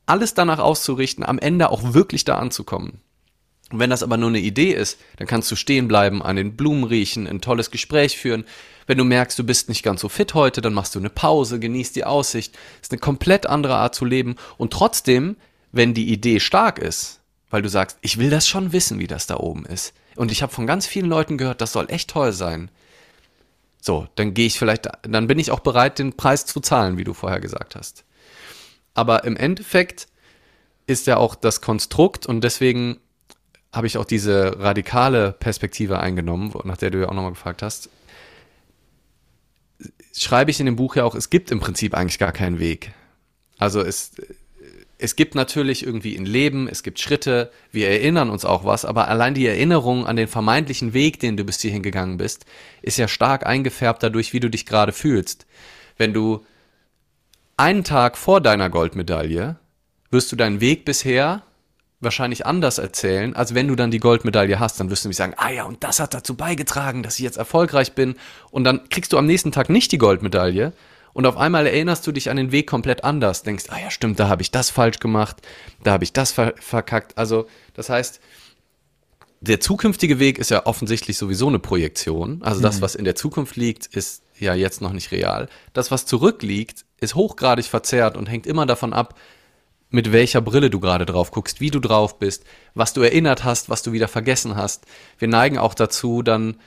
alles danach auszurichten, am Ende auch wirklich da anzukommen. Und wenn das aber nur eine Idee ist, dann kannst du stehen bleiben, an den Blumen riechen, ein tolles Gespräch führen. Wenn du merkst, du bist nicht ganz so fit heute, dann machst du eine Pause, genießt die Aussicht. Das ist eine komplett andere Art zu leben und trotzdem wenn die Idee stark ist, weil du sagst, ich will das schon wissen, wie das da oben ist. Und ich habe von ganz vielen Leuten gehört, das soll echt toll sein. So, dann gehe ich vielleicht, dann bin ich auch bereit, den Preis zu zahlen, wie du vorher gesagt hast. Aber im Endeffekt ist ja auch das Konstrukt und deswegen habe ich auch diese radikale Perspektive eingenommen, nach der du ja auch nochmal gefragt hast. Schreibe ich in dem Buch ja auch, es gibt im Prinzip eigentlich gar keinen Weg. Also es, es gibt natürlich irgendwie ein Leben, es gibt Schritte, wir erinnern uns auch was, aber allein die Erinnerung an den vermeintlichen Weg, den du bis hierhin gegangen bist, ist ja stark eingefärbt dadurch, wie du dich gerade fühlst. Wenn du einen Tag vor deiner Goldmedaille wirst du deinen Weg bisher wahrscheinlich anders erzählen, als wenn du dann die Goldmedaille hast. Dann wirst du nämlich sagen, ah ja, und das hat dazu beigetragen, dass ich jetzt erfolgreich bin. Und dann kriegst du am nächsten Tag nicht die Goldmedaille, und auf einmal erinnerst du dich an den Weg komplett anders, denkst, ah ja, stimmt, da habe ich das falsch gemacht, da habe ich das ver verkackt. Also, das heißt, der zukünftige Weg ist ja offensichtlich sowieso eine Projektion. Also das, mhm. was in der Zukunft liegt, ist ja jetzt noch nicht real. Das, was zurückliegt, ist hochgradig verzerrt und hängt immer davon ab, mit welcher Brille du gerade drauf guckst, wie du drauf bist, was du erinnert hast, was du wieder vergessen hast. Wir neigen auch dazu, dann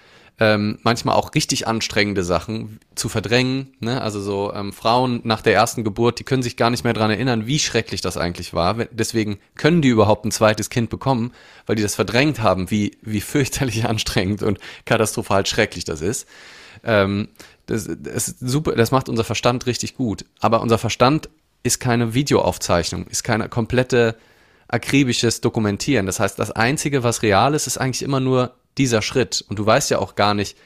ähm, manchmal auch richtig anstrengende Sachen zu verdrängen. Ne? Also so ähm, Frauen nach der ersten Geburt, die können sich gar nicht mehr dran erinnern, wie schrecklich das eigentlich war. Deswegen können die überhaupt ein zweites Kind bekommen, weil die das verdrängt haben, wie, wie fürchterlich anstrengend und katastrophal schrecklich das ist. Ähm, das, das, ist super, das macht unser Verstand richtig gut. Aber unser Verstand ist keine Videoaufzeichnung, ist keine komplette akribisches Dokumentieren. Das heißt, das Einzige, was real ist, ist eigentlich immer nur dieser Schritt. Und du weißt ja auch gar nicht,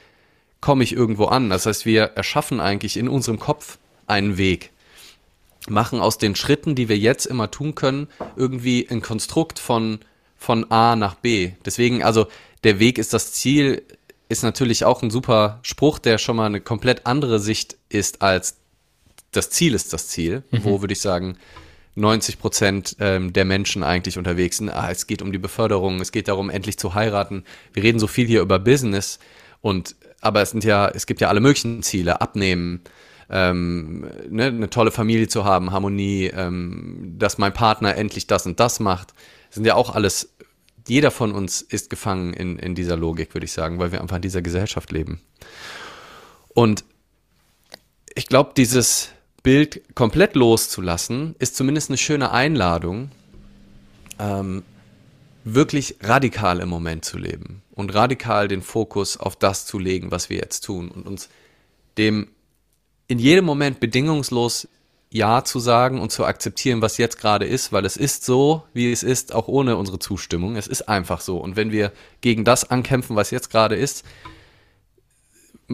komme ich irgendwo an. Das heißt, wir erschaffen eigentlich in unserem Kopf einen Weg, machen aus den Schritten, die wir jetzt immer tun können, irgendwie ein Konstrukt von, von A nach B. Deswegen, also der Weg ist das Ziel, ist natürlich auch ein super Spruch, der schon mal eine komplett andere Sicht ist als das Ziel ist das Ziel, mhm. wo würde ich sagen, 90 Prozent ähm, der Menschen eigentlich unterwegs sind. Ah, es geht um die Beförderung, es geht darum, endlich zu heiraten. Wir reden so viel hier über Business und aber es sind ja, es gibt ja alle möglichen Ziele, abnehmen, ähm, ne, eine tolle Familie zu haben, Harmonie, ähm, dass mein Partner endlich das und das macht. Das sind ja auch alles, jeder von uns ist gefangen in, in dieser Logik, würde ich sagen, weil wir einfach in dieser Gesellschaft leben. Und ich glaube, dieses Bild komplett loszulassen, ist zumindest eine schöne Einladung, ähm, wirklich radikal im Moment zu leben und radikal den Fokus auf das zu legen, was wir jetzt tun und uns dem in jedem Moment bedingungslos Ja zu sagen und zu akzeptieren, was jetzt gerade ist, weil es ist so, wie es ist, auch ohne unsere Zustimmung. Es ist einfach so. Und wenn wir gegen das ankämpfen, was jetzt gerade ist,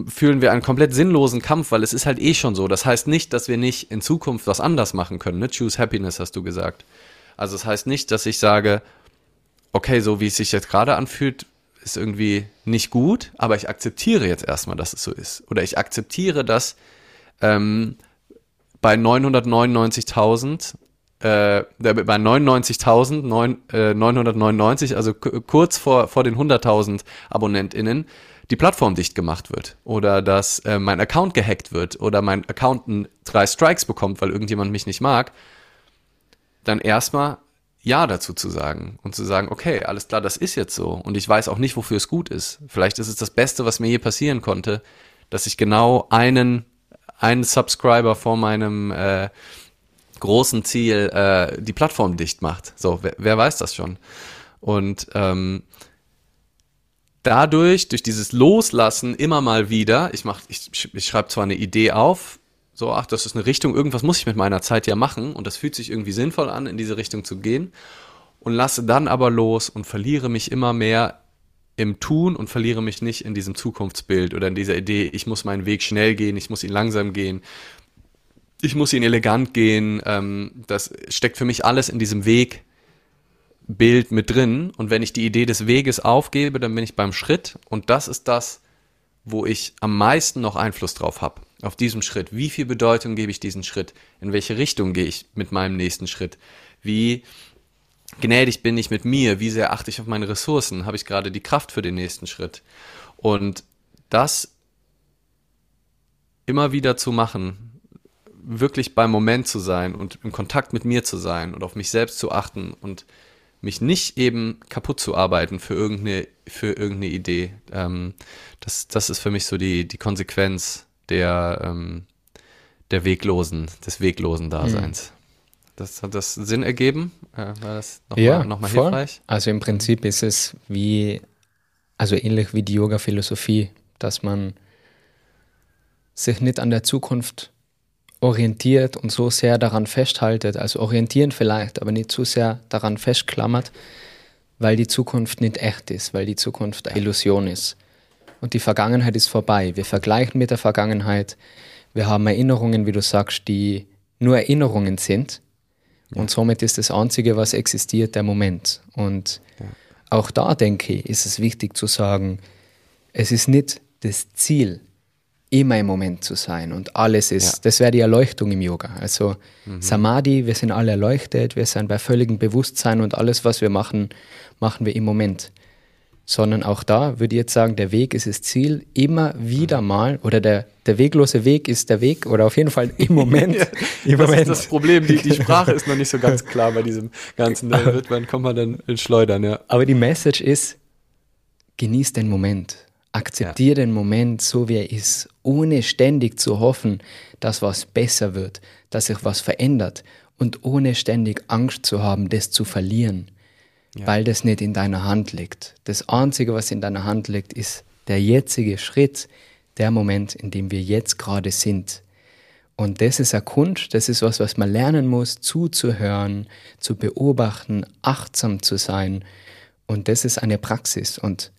fühlen wir einen komplett sinnlosen Kampf, weil es ist halt eh schon so. Das heißt nicht, dass wir nicht in Zukunft was anders machen können. Ne? Choose Happiness hast du gesagt. Also es das heißt nicht, dass ich sage, okay, so wie es sich jetzt gerade anfühlt, ist irgendwie nicht gut, aber ich akzeptiere jetzt erstmal, dass es so ist. Oder ich akzeptiere, dass ähm, bei 999.000 äh, bei 99.999, äh, also kurz vor, vor den 100.000 AbonnentInnen, die Plattform dicht gemacht wird oder dass äh, mein Account gehackt wird oder mein Account drei Strikes bekommt, weil irgendjemand mich nicht mag, dann erstmal Ja dazu zu sagen und zu sagen, okay, alles klar, das ist jetzt so und ich weiß auch nicht, wofür es gut ist. Vielleicht ist es das Beste, was mir je passieren konnte, dass ich genau einen, einen Subscriber vor meinem äh, großen Ziel äh, die Plattform dicht macht. So, wer, wer weiß das schon? Und ähm, dadurch, durch dieses Loslassen immer mal wieder, ich ich, ich schreibe zwar eine Idee auf, so, ach, das ist eine Richtung, irgendwas muss ich mit meiner Zeit ja machen und das fühlt sich irgendwie sinnvoll an, in diese Richtung zu gehen und lasse dann aber los und verliere mich immer mehr im Tun und verliere mich nicht in diesem Zukunftsbild oder in dieser Idee, ich muss meinen Weg schnell gehen, ich muss ihn langsam gehen, ich muss ihn elegant gehen. Ähm, das steckt für mich alles in diesem Wegbild mit drin. Und wenn ich die Idee des Weges aufgebe, dann bin ich beim Schritt. Und das ist das, wo ich am meisten noch Einfluss drauf habe. Auf diesem Schritt. Wie viel Bedeutung gebe ich diesen Schritt? In welche Richtung gehe ich mit meinem nächsten Schritt? Wie gnädig bin ich mit mir, wie sehr achte ich auf meine Ressourcen, habe ich gerade die Kraft für den nächsten Schritt. Und das immer wieder zu machen, wirklich beim Moment zu sein und im Kontakt mit mir zu sein und auf mich selbst zu achten und mich nicht eben kaputt zu arbeiten für irgendeine, für irgendeine Idee. Ähm, das, das ist für mich so die, die Konsequenz der, ähm, der Weglosen, des weglosen Daseins. Mhm. Das hat das Sinn ergeben? Äh, war das nochmal ja, noch mal hilfreich? Also im Prinzip ist es wie, also ähnlich wie die Yoga-Philosophie, dass man sich nicht an der Zukunft orientiert und so sehr daran festhaltet, also orientieren vielleicht, aber nicht zu sehr daran festklammert, weil die Zukunft nicht echt ist, weil die Zukunft eine Illusion ist. Und die Vergangenheit ist vorbei. Wir vergleichen mit der Vergangenheit. Wir haben Erinnerungen, wie du sagst, die nur Erinnerungen sind und somit ist das Einzige, was existiert, der Moment. Und ja. auch da, denke ich, ist es wichtig zu sagen, es ist nicht das Ziel, immer im Moment zu sein und alles ist, ja. das wäre die Erleuchtung im Yoga. Also mhm. Samadhi, wir sind alle erleuchtet, wir sind bei völligem Bewusstsein und alles, was wir machen, machen wir im Moment sondern auch da würde ich jetzt sagen, der Weg ist das Ziel, immer wieder mal, oder der, der weglose Weg ist der Weg, oder auf jeden Fall im Moment. ja, im das Moment. ist das Problem, die, die Sprache ist noch nicht so ganz klar bei diesem Ganzen. Da wird man, kommt man dann ins Schleudern, ja. Aber die Message ist, genieß den Moment. Akzeptiere ja. den Moment so, wie er ist, ohne ständig zu hoffen, dass was besser wird, dass sich was verändert und ohne ständig Angst zu haben, das zu verlieren ja. weil das nicht in deiner Hand liegt. Das Einzige, was in deiner Hand liegt, ist der jetzige Schritt, der Moment, in dem wir jetzt gerade sind. Und das ist eine Kunst, das ist was, was man lernen muss, zuzuhören, zu beobachten, achtsam zu sein. Und das ist eine Praxis. Und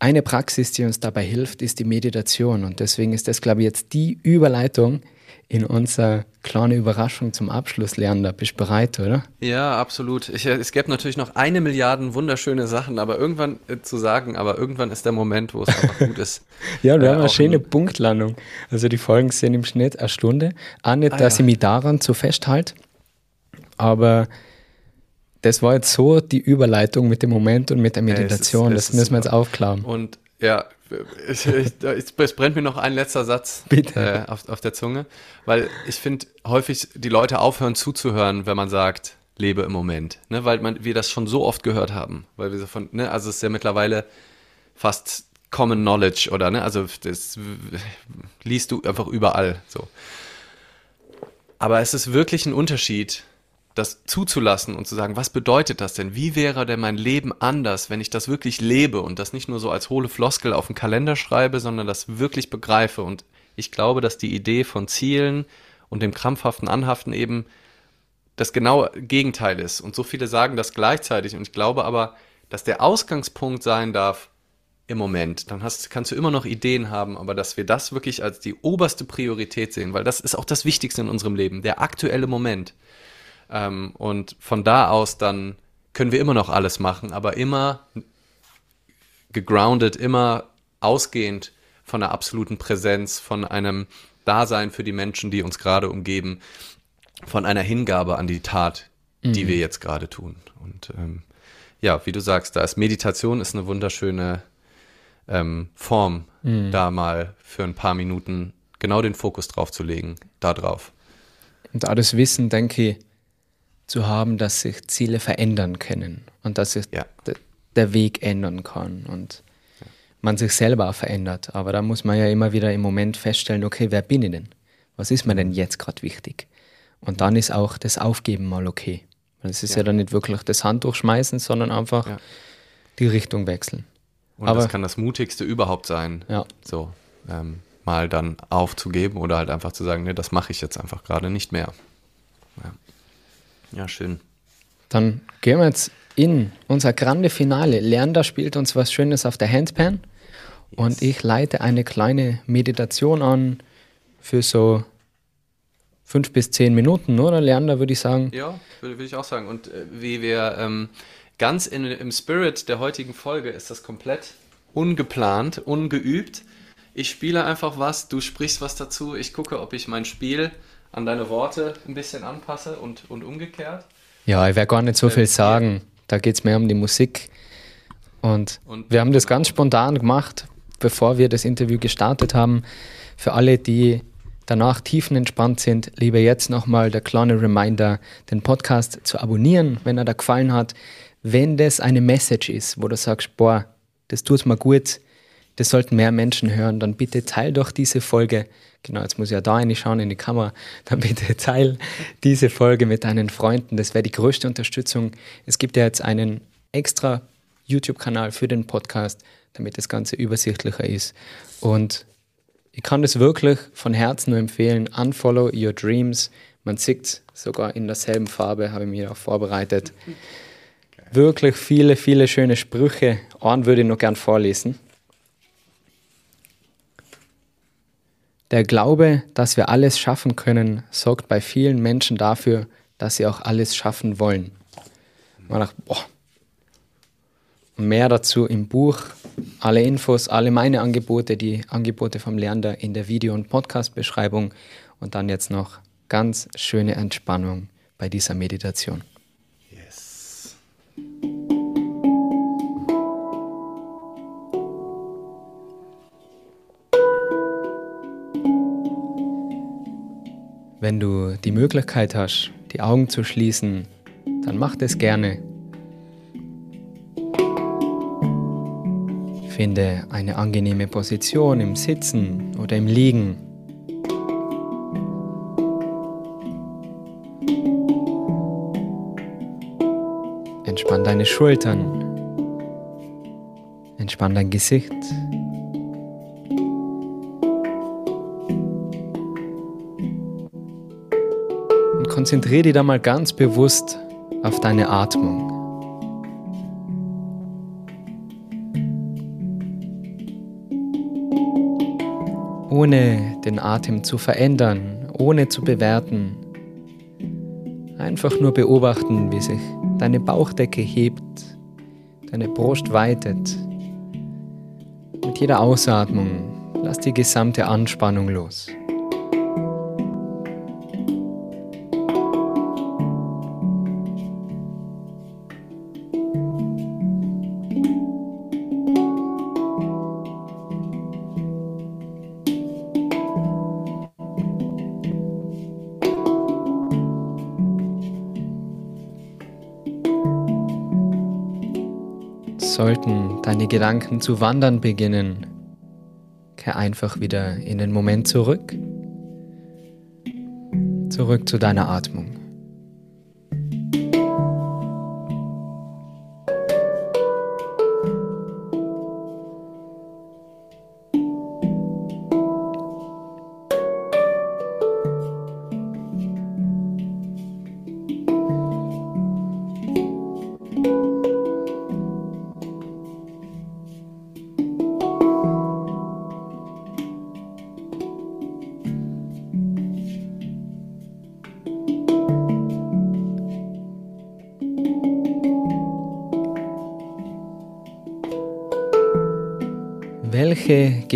eine Praxis, die uns dabei hilft, ist die Meditation. Und deswegen ist das, glaube ich, jetzt die Überleitung in unsere kleine Überraschung zum Abschluss, Leander. Bist du bereit, oder? Ja, absolut. Ich, es gäbe natürlich noch eine Milliarde wunderschöne Sachen, aber irgendwann äh, zu sagen, aber irgendwann ist der Moment, wo es einfach gut ist. ja, wir äh, haben eine schöne Punktlandung. Also die Folgen sind im Schnitt eine Stunde. Auch nicht, ah, dass ja. ich mich daran zu festhalte, aber das war jetzt so die Überleitung mit dem Moment und mit der Meditation. Es ist, es das müssen wir jetzt aufklären. Und ja, ich, ich, es brennt mir noch ein letzter Satz äh, auf, auf der Zunge, weil ich finde, häufig die Leute aufhören zuzuhören, wenn man sagt, lebe im Moment, ne? weil man, wir das schon so oft gehört haben, weil wir so von, ne? also es ist ja mittlerweile fast Common Knowledge oder, ne, also das liest du einfach überall, so. Aber es ist wirklich ein Unterschied, das zuzulassen und zu sagen, was bedeutet das denn? Wie wäre denn mein Leben anders, wenn ich das wirklich lebe und das nicht nur so als hohle Floskel auf den Kalender schreibe, sondern das wirklich begreife? Und ich glaube, dass die Idee von Zielen und dem krampfhaften Anhaften eben das genaue Gegenteil ist. Und so viele sagen das gleichzeitig. Und ich glaube aber, dass der Ausgangspunkt sein darf im Moment. Dann hast, kannst du immer noch Ideen haben, aber dass wir das wirklich als die oberste Priorität sehen, weil das ist auch das Wichtigste in unserem Leben, der aktuelle Moment. Ähm, und von da aus dann können wir immer noch alles machen, aber immer gegroundet, immer ausgehend von einer absoluten Präsenz, von einem Dasein für die Menschen, die uns gerade umgeben, von einer Hingabe an die Tat, die mhm. wir jetzt gerade tun. Und ähm, ja, wie du sagst, da ist Meditation ist eine wunderschöne ähm, Form, mhm. da mal für ein paar Minuten genau den Fokus drauf zu legen, da drauf. Und alles Wissen, denke ich, zu haben, dass sich Ziele verändern können und dass sich Ja. de- der Weg ändern kann und man sich selber auch verändert. Aber da muss man ja immer wieder im Moment feststellen, okay, wer bin ich denn? Was ist mir denn jetzt gerade wichtig? Und dann ist auch das Aufgeben mal okay. Weil es ist ja. Ja. dann nicht wirklich das Handtuch schmeißen, sondern einfach Ja. die Richtung wechseln. Und Aber- das kann das Mutigste überhaupt sein, Ja. so ähm, mal dann aufzugeben oder halt einfach zu sagen, nee, das mache ich jetzt einfach gerade nicht mehr. Ja, ja schön. Dann gehen wir jetzt in unser grande Finale. Lerner spielt uns was Schönes auf der Handpan und ich leite eine kleine Meditation an für so fünf bis zehn Minuten, oder Lerner, würde ich sagen. Ja, würde, würde ich auch sagen. Und äh, wie wir ähm, ganz in, im Spirit der heutigen Folge ist das komplett ungeplant, ungeübt. Ich spiele einfach was, du sprichst was dazu, ich gucke, ob ich mein Spiel an deine Worte ein bisschen anpasse und, und umgekehrt. Ja, ich werde gar nicht so Äh, viel sagen. Da geht es mehr um die Musik. Und, Und- wir haben das ganz spontan gemacht, bevor wir das Interview gestartet haben. Für alle, die danach tiefenentspannt sind, lieber jetzt nochmal der kleine Reminder, den Podcast zu abonnieren, wenn er da gefallen hat. Wenn das eine Message ist, wo du sagst, boah, das tut mir gut, das sollten mehr Menschen hören, dann bitte teil doch diese Folge. Genau, jetzt muss ich ja da reinschauen in die Kamera. Dann bitte teil diese Folge mit deinen Freunden. Das wäre die größte Unterstützung. Es gibt ja jetzt einen extra YouTube-Kanal für den Podcast, damit das Ganze übersichtlicher ist. Und ich kann das wirklich von Herzen nur empfehlen. Unfollow Your Dreams. Man sieht sogar in derselben Farbe, habe ich mir auch vorbereitet. Wirklich viele, viele schöne Sprüche. Einen würde ich noch gern vorlesen. Der Glaube, dass wir alles schaffen können, sorgt bei vielen Menschen dafür, dass sie auch alles schaffen wollen. Man dachte, boah. Mehr dazu im Buch. Alle Infos, alle meine Angebote, die Angebote vom Lerner in der Video- und Podcast-Beschreibung. Und dann jetzt noch ganz schöne Entspannung bei dieser Meditation. Wenn du die Möglichkeit hast, die Augen zu schließen, dann mach das gerne. Finde eine angenehme Position im Sitzen oder im Liegen. Entspann deine Schultern. Entspann dein Gesicht. Konzentriere dich da mal ganz bewusst auf deine Atmung. Ohne den Atem zu verändern, ohne zu bewerten. Einfach nur beobachten, wie sich deine Bauchdecke hebt, deine Brust weitet. Mit jeder Ausatmung lass die gesamte Anspannung los. Sollten deine Gedanken zu wandern beginnen, kehr einfach wieder in den Moment zurück. Zurück zu deiner Atmung.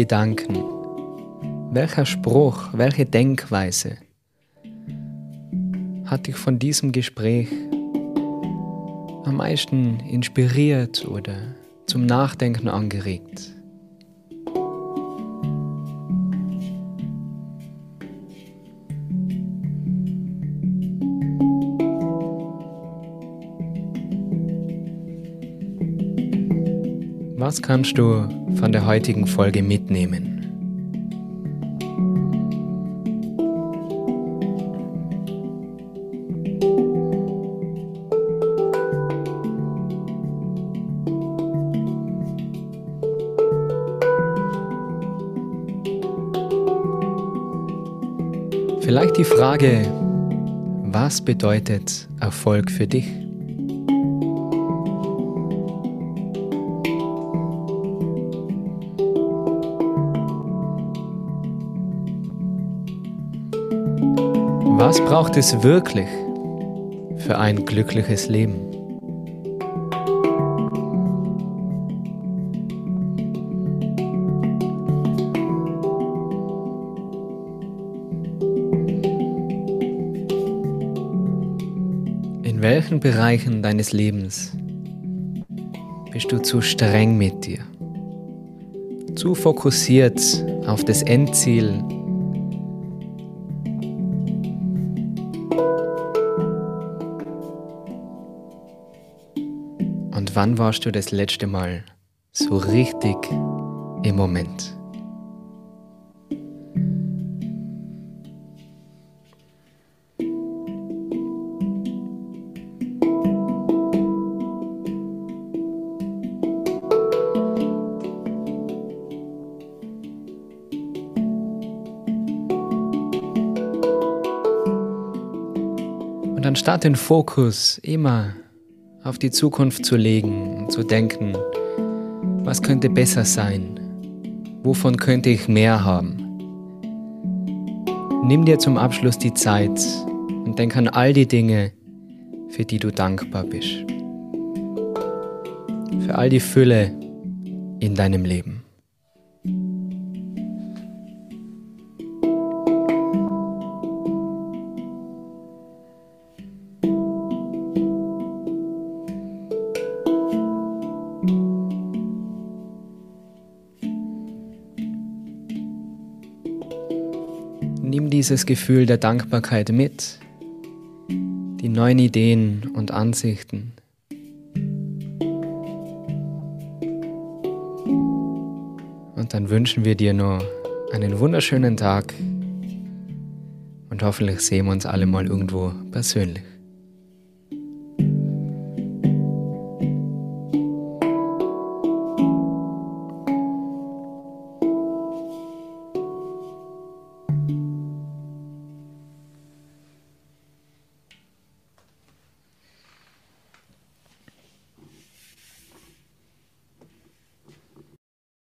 Gedanken? Welcher Spruch, welche Denkweise hat dich von diesem Gespräch am meisten inspiriert oder zum Nachdenken angeregt? Was kannst du von der heutigen Folge mitnehmen? Vielleicht die Frage, was bedeutet Erfolg für dich? Was braucht es wirklich für ein glückliches Leben? In welchen Bereichen deines Lebens bist du zu streng mit dir? Zu fokussiert auf das Endziel wann warst du das letzte Mal so richtig im Moment? Und anstatt den Fokus immer auf die Zukunft zu legen und zu denken, was könnte besser sein? Wovon könnte ich mehr haben? Nimm dir zum Abschluss die Zeit und denk an all die Dinge, für die du dankbar bist. Für all die Fülle in deinem Leben. Dieses Gefühl der Dankbarkeit mit, die neuen Ideen und Ansichten. Und dann wünschen wir dir nur einen wunderschönen Tag und hoffentlich sehen wir uns alle mal irgendwo persönlich.